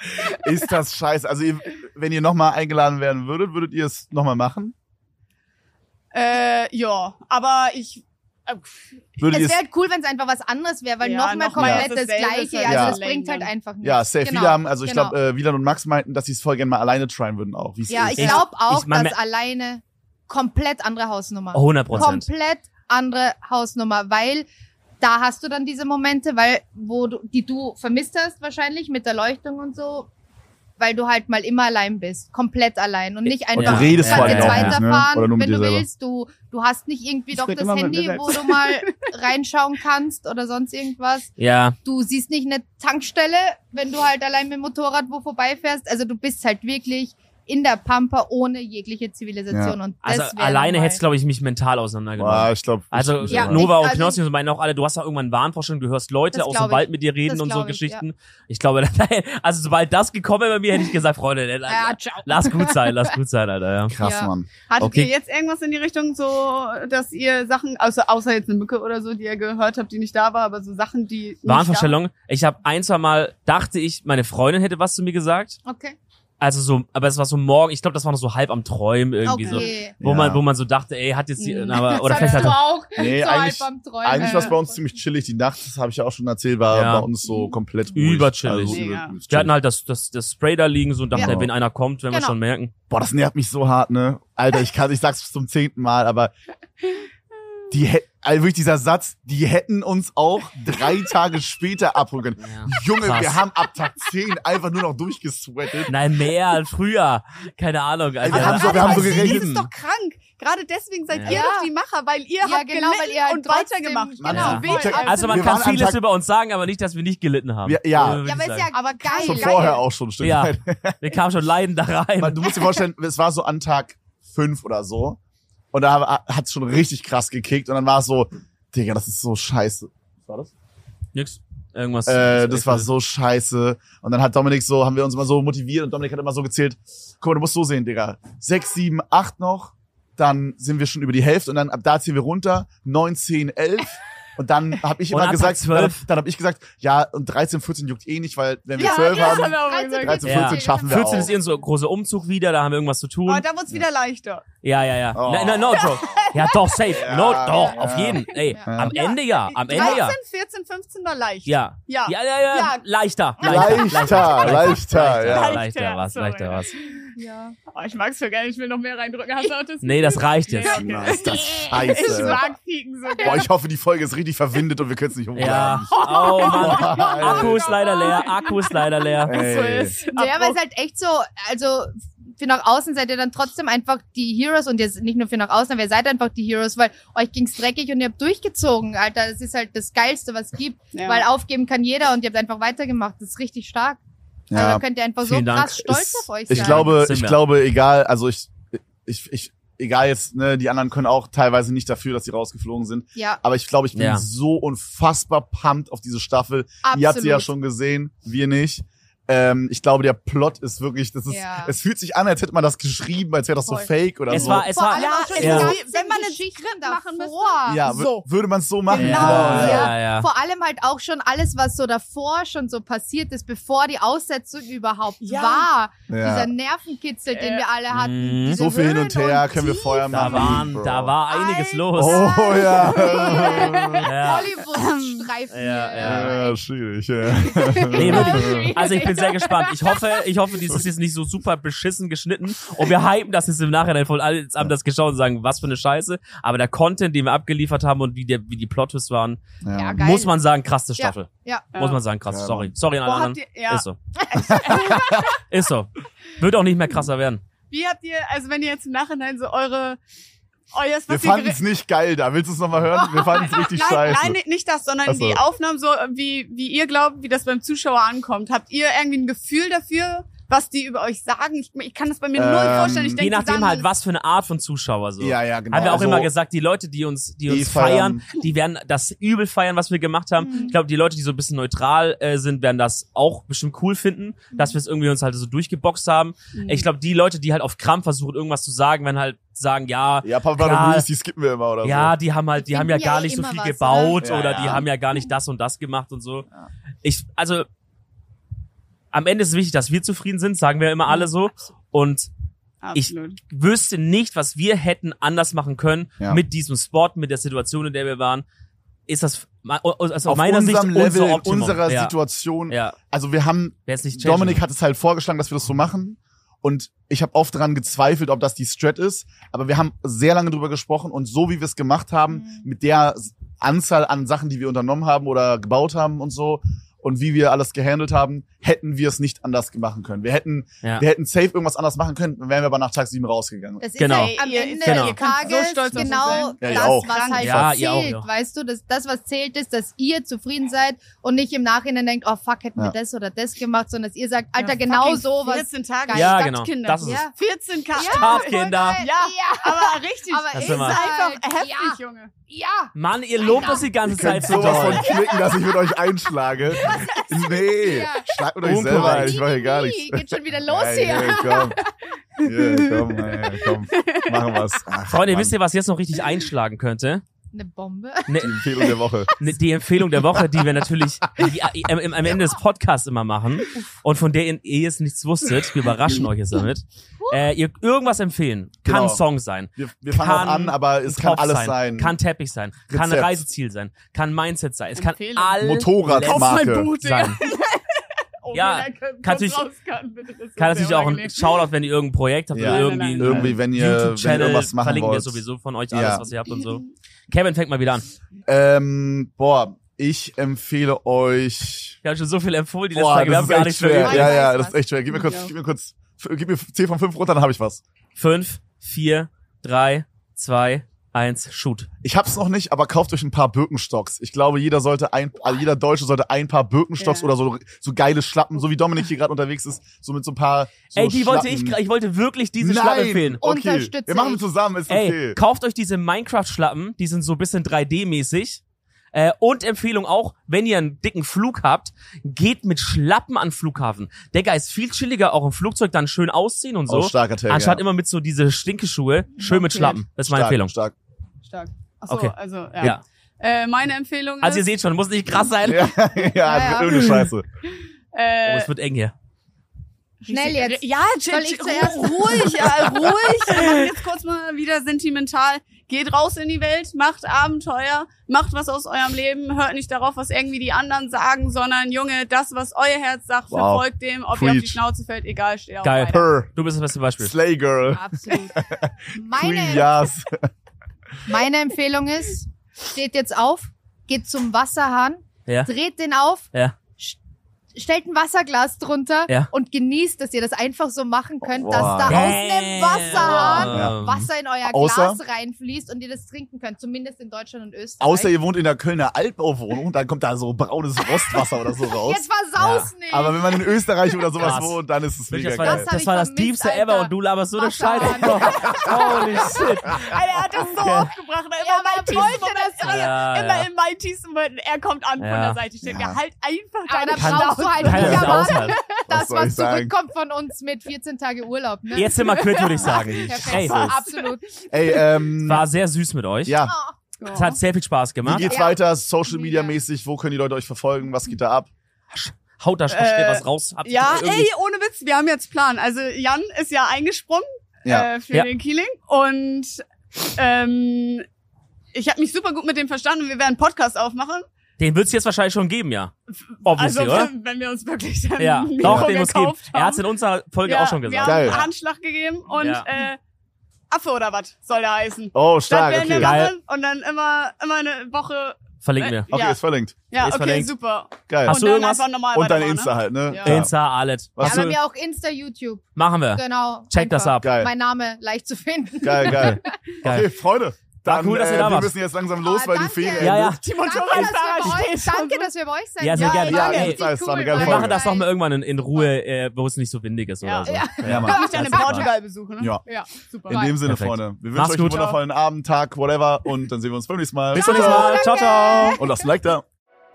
ist das scheiße. Also, ihr, wenn ihr nochmal eingeladen werden würdet, würdet ihr es nochmal machen? Äh, ja, aber ich... Ihr Es wäre halt cool, wenn es einfach was anderes wäre, weil Ja, nochmal komplett das dasselbe Gleiche. ist halt Also das bringt halt einfach nichts. Ja, safe. Genau, Viele haben, also ich genau. glaube, äh, Wieland und Max meinten, dass sie es voll gerne mal alleine tryen würden auch. Ja, ist. ich Ich- glaube auch, ich mein, dass alleine komplett andere Hausnummer. 100 Prozent. komplett andere Hausnummer, weil da hast du dann diese Momente, weil wo du, die du vermisst hast wahrscheinlich mit der Leuchtung und so, weil du halt mal immer allein bist, komplett allein und nicht Und einfach du redest vor kannst allem jetzt auch nicht, ne? weiterfahren, Oder nur mit wenn dir du selber. willst. Du du hast nicht irgendwie Ich doch das Handy, wo du mal reinschauen kannst oder sonst irgendwas. Ja, Du siehst nicht eine Tankstelle, wenn du halt allein mit dem Motorrad wo vorbeifährst. Also du bist halt wirklich in der Pampa ohne jegliche Zivilisation. Und das Also alleine nochmal- hätte es, glaube ich, mich mental auseinandergenommen. Boah, ich glaube. Also ich, Ja, ich, Nova ich- und also Knossi und so meinen auch alle, du hast auch irgendwann Wahnvorstellungen, du hörst Leute aus glaub dem Wald mit dir reden und so glaub ich, Geschichten. Ich glaube, also sobald das gekommen wäre bei mir, hätte ich gesagt, Freunde, Ja, ciao. lass gut sein, lass gut sein, Alter, ja. krass, Ja. Mann. Hattet Okay. ihr jetzt irgendwas in die Richtung so, dass ihr Sachen, also außer jetzt eine Mücke oder so, die ihr gehört habt, die nicht da war, aber so Sachen, die nicht Wahnvorstellung. Ich habe ein, zwei Mal, dachte ich, meine Freundin hätte was zu mir gesagt. Okay. Also so, aber es war so morgen, ich glaube, das war noch so halb am Träumen irgendwie so. okay. Wo Ja. man, wo man so dachte, ey, hat jetzt die, Mhm. aber, oder Das vielleicht hat du auch. Nee, so eigentlich- halb am Träumen. Eigentlich war es bei uns ziemlich chillig. Die Nacht, das habe ich ja auch schon erzählt, war Ja. bei uns so komplett ruhig. Überchillig. Also, Mega. übelst wir hatten halt das, das, das Spray da liegen so und dachten, Ja. ey, wenn einer kommt, werden wir Genau. schon merken. Boah, das nervt mich so hart, ne? Alter, ich kann, ich sag's zum zehnten Mal, aber die hätten, also wirklich dieser Satz, die hätten uns auch drei Tage später abholen können. Ja. Junge, Krass. wir haben ab Tag 10 einfach nur noch durchgesweatet. Nein, mehr als früher. Keine Ahnung, Alter. wir haben so- wir haben so Das gerechnet. ist doch krank. Gerade deswegen seid Ja. ihr doch die Macher, weil ihr Ja, habt genau, weil gelitten ihr und trotzdem- weitergemacht. genau, Ja. Also man Wir kann vieles über uns sagen, aber nicht, dass wir nicht gelitten haben. Wir- ja. Ja, ich aber ist ja Aber geil, Schon geil. vorher auch schon, stimmt. Ja. Wir kamen schon leidend da rein. Man, du musst dir vorstellen, es war so an Tag fünf oder so. Und da hat es schon richtig krass gekickt. Und dann war es so, Digga, das ist so scheiße. Was war das? Nix. Irgendwas. Äh, das war so scheiße. Und dann hat Dominik so, haben wir uns immer so motiviert und Dominik hat immer so gezählt, guck mal, du musst so sehen, Digga. Sechs, sieben, acht noch, dann sind wir schon über die Hälfte und dann ab da ziehen wir runter, neun, zehn, elf. Und dann habe ich immer gesagt, dann, 12? dann habe ich gesagt, ja, und 13, 14 juckt eh nicht, weil wenn wir Ja, 12 ja, haben, haben wir auch gesagt. 13, Ja. 14 schaffen wir 14 auch. ist irgend so ein großer Umzug wieder, da haben wir irgendwas zu tun. Oh, da wird's wieder leichter. ja, ja, ja. Oh. Nein, nein, no joke. Ja, doch, safe. no, Ja, doch, ja. auf jeden. Ey, Ja. am Ende ja, am Ende 13, ja. 14, 15 war leicht. Ja. Ja. Ja, ja, ja, Ja. leichter. Leichter, leichter, leichter, ja. leichter was, Sorry. leichter was. Ja. Oh, ich mag's so gerne, ich will noch mehr reindrücken. Hast du auch das? Nee, das reicht jetzt. Na, okay. ist das Ich scheiße. mag Pieken so Boah, gerne. ich hoffe, die Folge ist richtig verwindet und wir können es nicht hochladen. Ja. Oh Mann. Akku ist leider leer, Akku ist leider leer. So Ey. ist. Ja, aber es ist halt echt so, also für nach außen seid ihr dann trotzdem einfach die Heroes und jetzt nicht nur für nach außen, aber ihr seid einfach die Heroes, weil euch ging's dreckig und ihr habt durchgezogen, Alter. Das ist halt das Geilste, was es gibt, Ja. weil aufgeben kann jeder und ihr habt einfach weitergemacht. Das ist richtig stark. Also Ja. da könnt ihr einfach so Vielen Dank. krass stolz Ist- auf euch sein. Ich glaube, ich glaube, egal, also ich, ich, ich, egal jetzt, ne, die anderen können auch teilweise nicht dafür, dass sie rausgeflogen sind. ja, Aber ich glaube, ich bin Ja. so unfassbar pumped auf diese Staffel. absolut. Ihr habt sie ja schon gesehen, wir nicht. Ähm, ich glaube, der Plot ist wirklich, das ist, Ja. es fühlt sich an, als hätte man das geschrieben, als wäre das so Voll. fake oder Es so. war, es Vor war, allem auch schon Ja. die Wenn man ein Geschichten Skript machen müsste. davor. ja, so. würde man es so machen. Genau, Ja, ja. ja, ja. Vor allem halt auch schon alles, was so davor schon so passiert ist, bevor die Aussetzung überhaupt Ja. war. Ja. Dieser Nervenkitzel, den wir alle hatten. Mhm. diese So viel hin und her Höhen können wir Tiefen. vorher Da machen. waren, da war einiges los. Oh ja. Ja. Hollywood-Streifen. Ja, ja. ja, schwierig. Ja. Nee, wirklich. Also ich bin sehr gespannt. Ich hoffe, ich hoffe, dies ist jetzt nicht so super beschissen geschnitten und wir hypen das jetzt im Nachhinein voll alle haben das geschaut und sagen, was für eine Scheiße. Aber der Content, den wir abgeliefert haben und wie der, wie die Plot-Twists waren, Ja, geil. muss man sagen, krasse Staffel. Ja. Muss man sagen, krass. Ja, Sorry. Sorry an alle anderen. ihr, ja. Ist so. Ist so. Wird auch nicht mehr krasser werden. Wie habt ihr, also wenn ihr jetzt im Nachhinein so eure, euer, Wir was ihr fanden es nicht geil da. Willst du es nochmal hören? Wir fanden es richtig nein, scheiße. nein, nicht das, sondern so. die Aufnahmen so, wie, wie ihr glaubt, wie das beim Zuschauer ankommt. Habt ihr irgendwie ein Gefühl dafür, was die über euch sagen? Ich, ich kann das bei mir null Ähm, vorstellen. Ich Je denke, die nachdem halt, was für eine Art von Zuschauer so. Ja, ja, genau. Haben wir auch Also, immer gesagt, die Leute, die uns, die uns Die feiern, feiern. die werden das übel feiern, was wir gemacht haben. Mhm. Ich glaube, die Leute, die so ein bisschen neutral äh, sind, werden das auch bestimmt cool finden, dass wir es irgendwie uns halt so durchgeboxt haben. Mhm. Ich glaube, die Leute, die halt auf Krampf versuchen, irgendwas zu sagen, werden halt sagen, ja, Ja, Papa Ja. und Luis, die skippen wir immer oder ja, so. die haben halt, die haben ja ja gar eh nicht so viel was, gebaut oder? oder Ja, die ja. haben ja gar nicht das und das gemacht und so. Ja. Ich, also, am Ende ist es wichtig, dass wir zufrieden sind, sagen wir immer alle so. Und ich- Absolut. wüsste nicht, was wir hätten anders machen können Ja. mit diesem Spot, mit der Situation, in der wir waren. Ist das also aus Auf meiner Sicht unserem Level, unser in Optimum. unserer ja. Situation. Ja, Also wir haben, Dominik hat es halt vorgeschlagen, dass wir das so machen. Und ich habe oft daran gezweifelt, ob das die Strat ist. Aber wir haben sehr lange drüber gesprochen und so wie wir es gemacht haben, Mhm. mit der Anzahl an Sachen, die wir unternommen haben oder gebaut haben und so, und wie wir alles gehandelt haben, hätten wir es nicht anders machen können. Wir hätten, Ja. wir hätten safe irgendwas anders machen können, dann wären wir aber nach Tag sieben rausgegangen. Das ist Genau. ja am Ende genau. des könnt so Tages stolz genau. Ja, das, auch. was halt Ja, zählt, ihr auch, ja. weißt du? Das, das, was zählt, ist, dass ihr zufrieden seid und nicht im Nachhinein denkt, oh fuck, hätten Ja. wir das oder das gemacht, sondern dass ihr sagt, Alter, Ja, genau so was. 14 Tage. Ja, genau. Stadtkinder. Das ist. Ja. 14 K. Geil. Ja, aber richtig. Aber Das ist wir. einfach halt, heftig, ja, Junge. ja. Mann, ihr lobt uns die ganze Zeit so sowas doll. von klicken, dass ich mit euch einschlage. Nee, Ja. schlagt mit euch Unkorrekt. selber ein, ich mache hier gar nichts. Geht schon wieder los hier. ey, komm. Hier, komm, ey, komm. Machen wir's. Ach, Freunde, Mann. wisst ihr, was jetzt noch richtig einschlagen könnte? Eine Bombe. Ne, Die Empfehlung der Woche. ne, die Empfehlung der Woche, die wir natürlich die, am, am Ende des Podcasts immer machen und von der ihr, ihr jetzt nichts wusstet. Wir überraschen euch jetzt damit. Äh, ihr irgendwas empfehlen. Kann Genau. Song sein. Wir, wir fangen Kann auch an, aber es kann alles sein, sein. Kann Teppich sein. Kann ein Rezept. Reiseziel sein. Kann Mindset sein. Es kann Empfehlung. alles Motorradmarke. Sein. Oh, Ja, kann natürlich- kann, bitte, das ist Kann natürlich auch ein. Shoutout, wenn ihr irgendein Projekt habt Ja. oder Nein, irgendwie nein, ein nein. Irgendwie, wenn ihr, wenn ihr irgendwas machen verlinken wir wollt. sowieso von euch alles, Ja. was ihr habt und so. Kevin, fängt mal wieder an. Ähm, boah, ich empfehle euch. Wir haben schon so viel empfohlen, die letzten Boah, Tage. Wir das haben ist gar echt nichts mehr. Ja, Ich ja, das ist echt schwer. Gib mir kurz, Ja. gib mir kurz, gib mir 10 von 5 runter, dann habe ich was. Fünf, vier, drei, zwei, eins, shoot. Ich hab's noch nicht, aber kauft euch ein paar Birkenstocks. Ich glaube, jeder sollte ein, also jeder Deutsche sollte ein paar Birkenstocks Ja. oder so, so geile Schlappen, so wie Dominik hier gerade unterwegs ist, so mit so ein paar. So Ey, die wollte ich, ich wollte wirklich diese Nein. Schlappen empfehlen. Okay. Unterstütze Wir machen zusammen, ist Ey, okay. kauft euch diese Minecraft-Schlappen, die sind so ein bisschen 3D-mäßig. Äh, und Empfehlung auch, wenn ihr einen dicken Flug habt, geht mit Schlappen an Flughafen. Digga, ist viel chilliger, auch im Flugzeug dann schön ausziehen und so. Oh, starker Take, anstatt ja. immer mit so diese Stinkeschuhe, schön mit. Schlappen. Das ist meine stark, Empfehlung. Stark. Stark. Achso, Okay. also, ja. Ja. Äh, meine Empfehlung Also ihr ist, seht schon, muss nicht krass sein. Ja, ja, ja. Scheiße. Oh, äh, es wird eng hier. Schnell jetzt. Ja, chill, Soll ich zuerst? ruhig, ja, ruhig. Machen jetzt kurz mal wieder sentimental. Geht raus in die Welt, macht Abenteuer, macht was aus eurem Leben, hört nicht darauf, was irgendwie die anderen sagen, sondern Junge, das, was euer Herz sagt, Wow. verfolgt dem, ob ihr auf die Preach. Schnauze fällt, egal, steht auf Geil. Her, Du bist das beste Beispiel. Slay Girl, Absolut. Queen Meine, Yas. Meine Empfehlung ist, steht jetzt auf, geht zum Wasserhahn, Ja. dreht den auf, Ja. Stellt ein Wasserglas drunter Ja. und genießt, dass ihr das einfach so machen könnt, dass da aus einem Wasserhahn Ja. Wasser in euer Außer- Glas reinfließt und ihr das trinken könnt, zumindest in Deutschland und Österreich. Außer ihr wohnt in der Kölner Altbauwohnung, dann kommt da so braunes Rostwasser oder so raus. Jetzt versaus nicht! Aber wenn man in Österreich oder sowas Krass. wohnt, dann ist es mega Das war geil. das, das, war das Alter. ever und du laberst so eine Scheiße. Holy shit. Alter, er hat das so oft gebracht. Immer Ja, mein tiefsten wollte Moment, das immer, Ja, immer ja. in meinen tiefsten Momenten, er kommt an von Ja. der Seite. Ich denke, Ja. halt einfach deine brauchst du halt nicht das erwarten, aushalten. Was sagen? zurückkommt von uns mit 14 Tage Urlaub. Ne? Jetzt sind wir quitt, würde ich sagen. Ey, Absolut. Ey, ähm, war sehr süß mit euch. ja, Oh. Es hat sehr viel Spaß wie gemacht. geht's Ja. weiter? Social Media mäßig, wo können die Leute euch verfolgen? Was geht da ab? Haut da schnell Äh, was raus. Habt Ja, ey, ohne Witz, wir haben jetzt Plan. Also Jan ist ja eingesprungen Ja. äh, für Ja. den Keeling und ähm, ich habe mich super gut mit dem verstanden. Wir werden einen Podcast aufmachen. Den wird's jetzt wahrscheinlich schon geben, ja. Obviously, also oder? wenn, wir uns wirklich dann Ja, doch, den muss geben. Er hat's in haben. unserer Folge ja, auch schon Wir gesagt. haben Geil. einen Handschlag gegeben und Ja. äh, Affe oder was soll der heißen. Oh, stark, das wir okay. Geil. und dann immer immer eine Woche. Verlinken wir. Okay, Ja. ist verlinkt. Ja, Ist okay, verlinkt. super. Geil. Hast und du dann irgendwas? einfach normal Und dein Insta ne? halt, ne? Ja. Insta, alles. Was ja, bei mir auch Insta, YouTube. Machen wir. Genau. Check das Einfach. ab. Geil. Mein Name leicht zu finden. Geil, geil. Geil. Okay, Freunde. Dann, cool, dass ihr äh, da wir wart. müssen jetzt langsam los, Ah, weil die danke. Ferien Ja, ja. endet. Die Danke, dass wir bei euch, danke, dass wir bei euch sein Ja, sehr dürfen. gerne. Ja, echt, das cool. Wir machen das doch mal irgendwann in, in Ruhe, äh, wo es nicht so windig ist Ja. oder so. Ja. Ja. Kann mich dann in Portugal besuchen, ne? Ja. Ja, super. In dem Sinne, Perfekt. Freunde. Wir wünschen euch einen wundervollen Abend, Tag, whatever. Und dann sehen wir uns beim nächsten Mal. Bis zum nächsten Mal. Ciao, ciao. Und lasst ein Like da.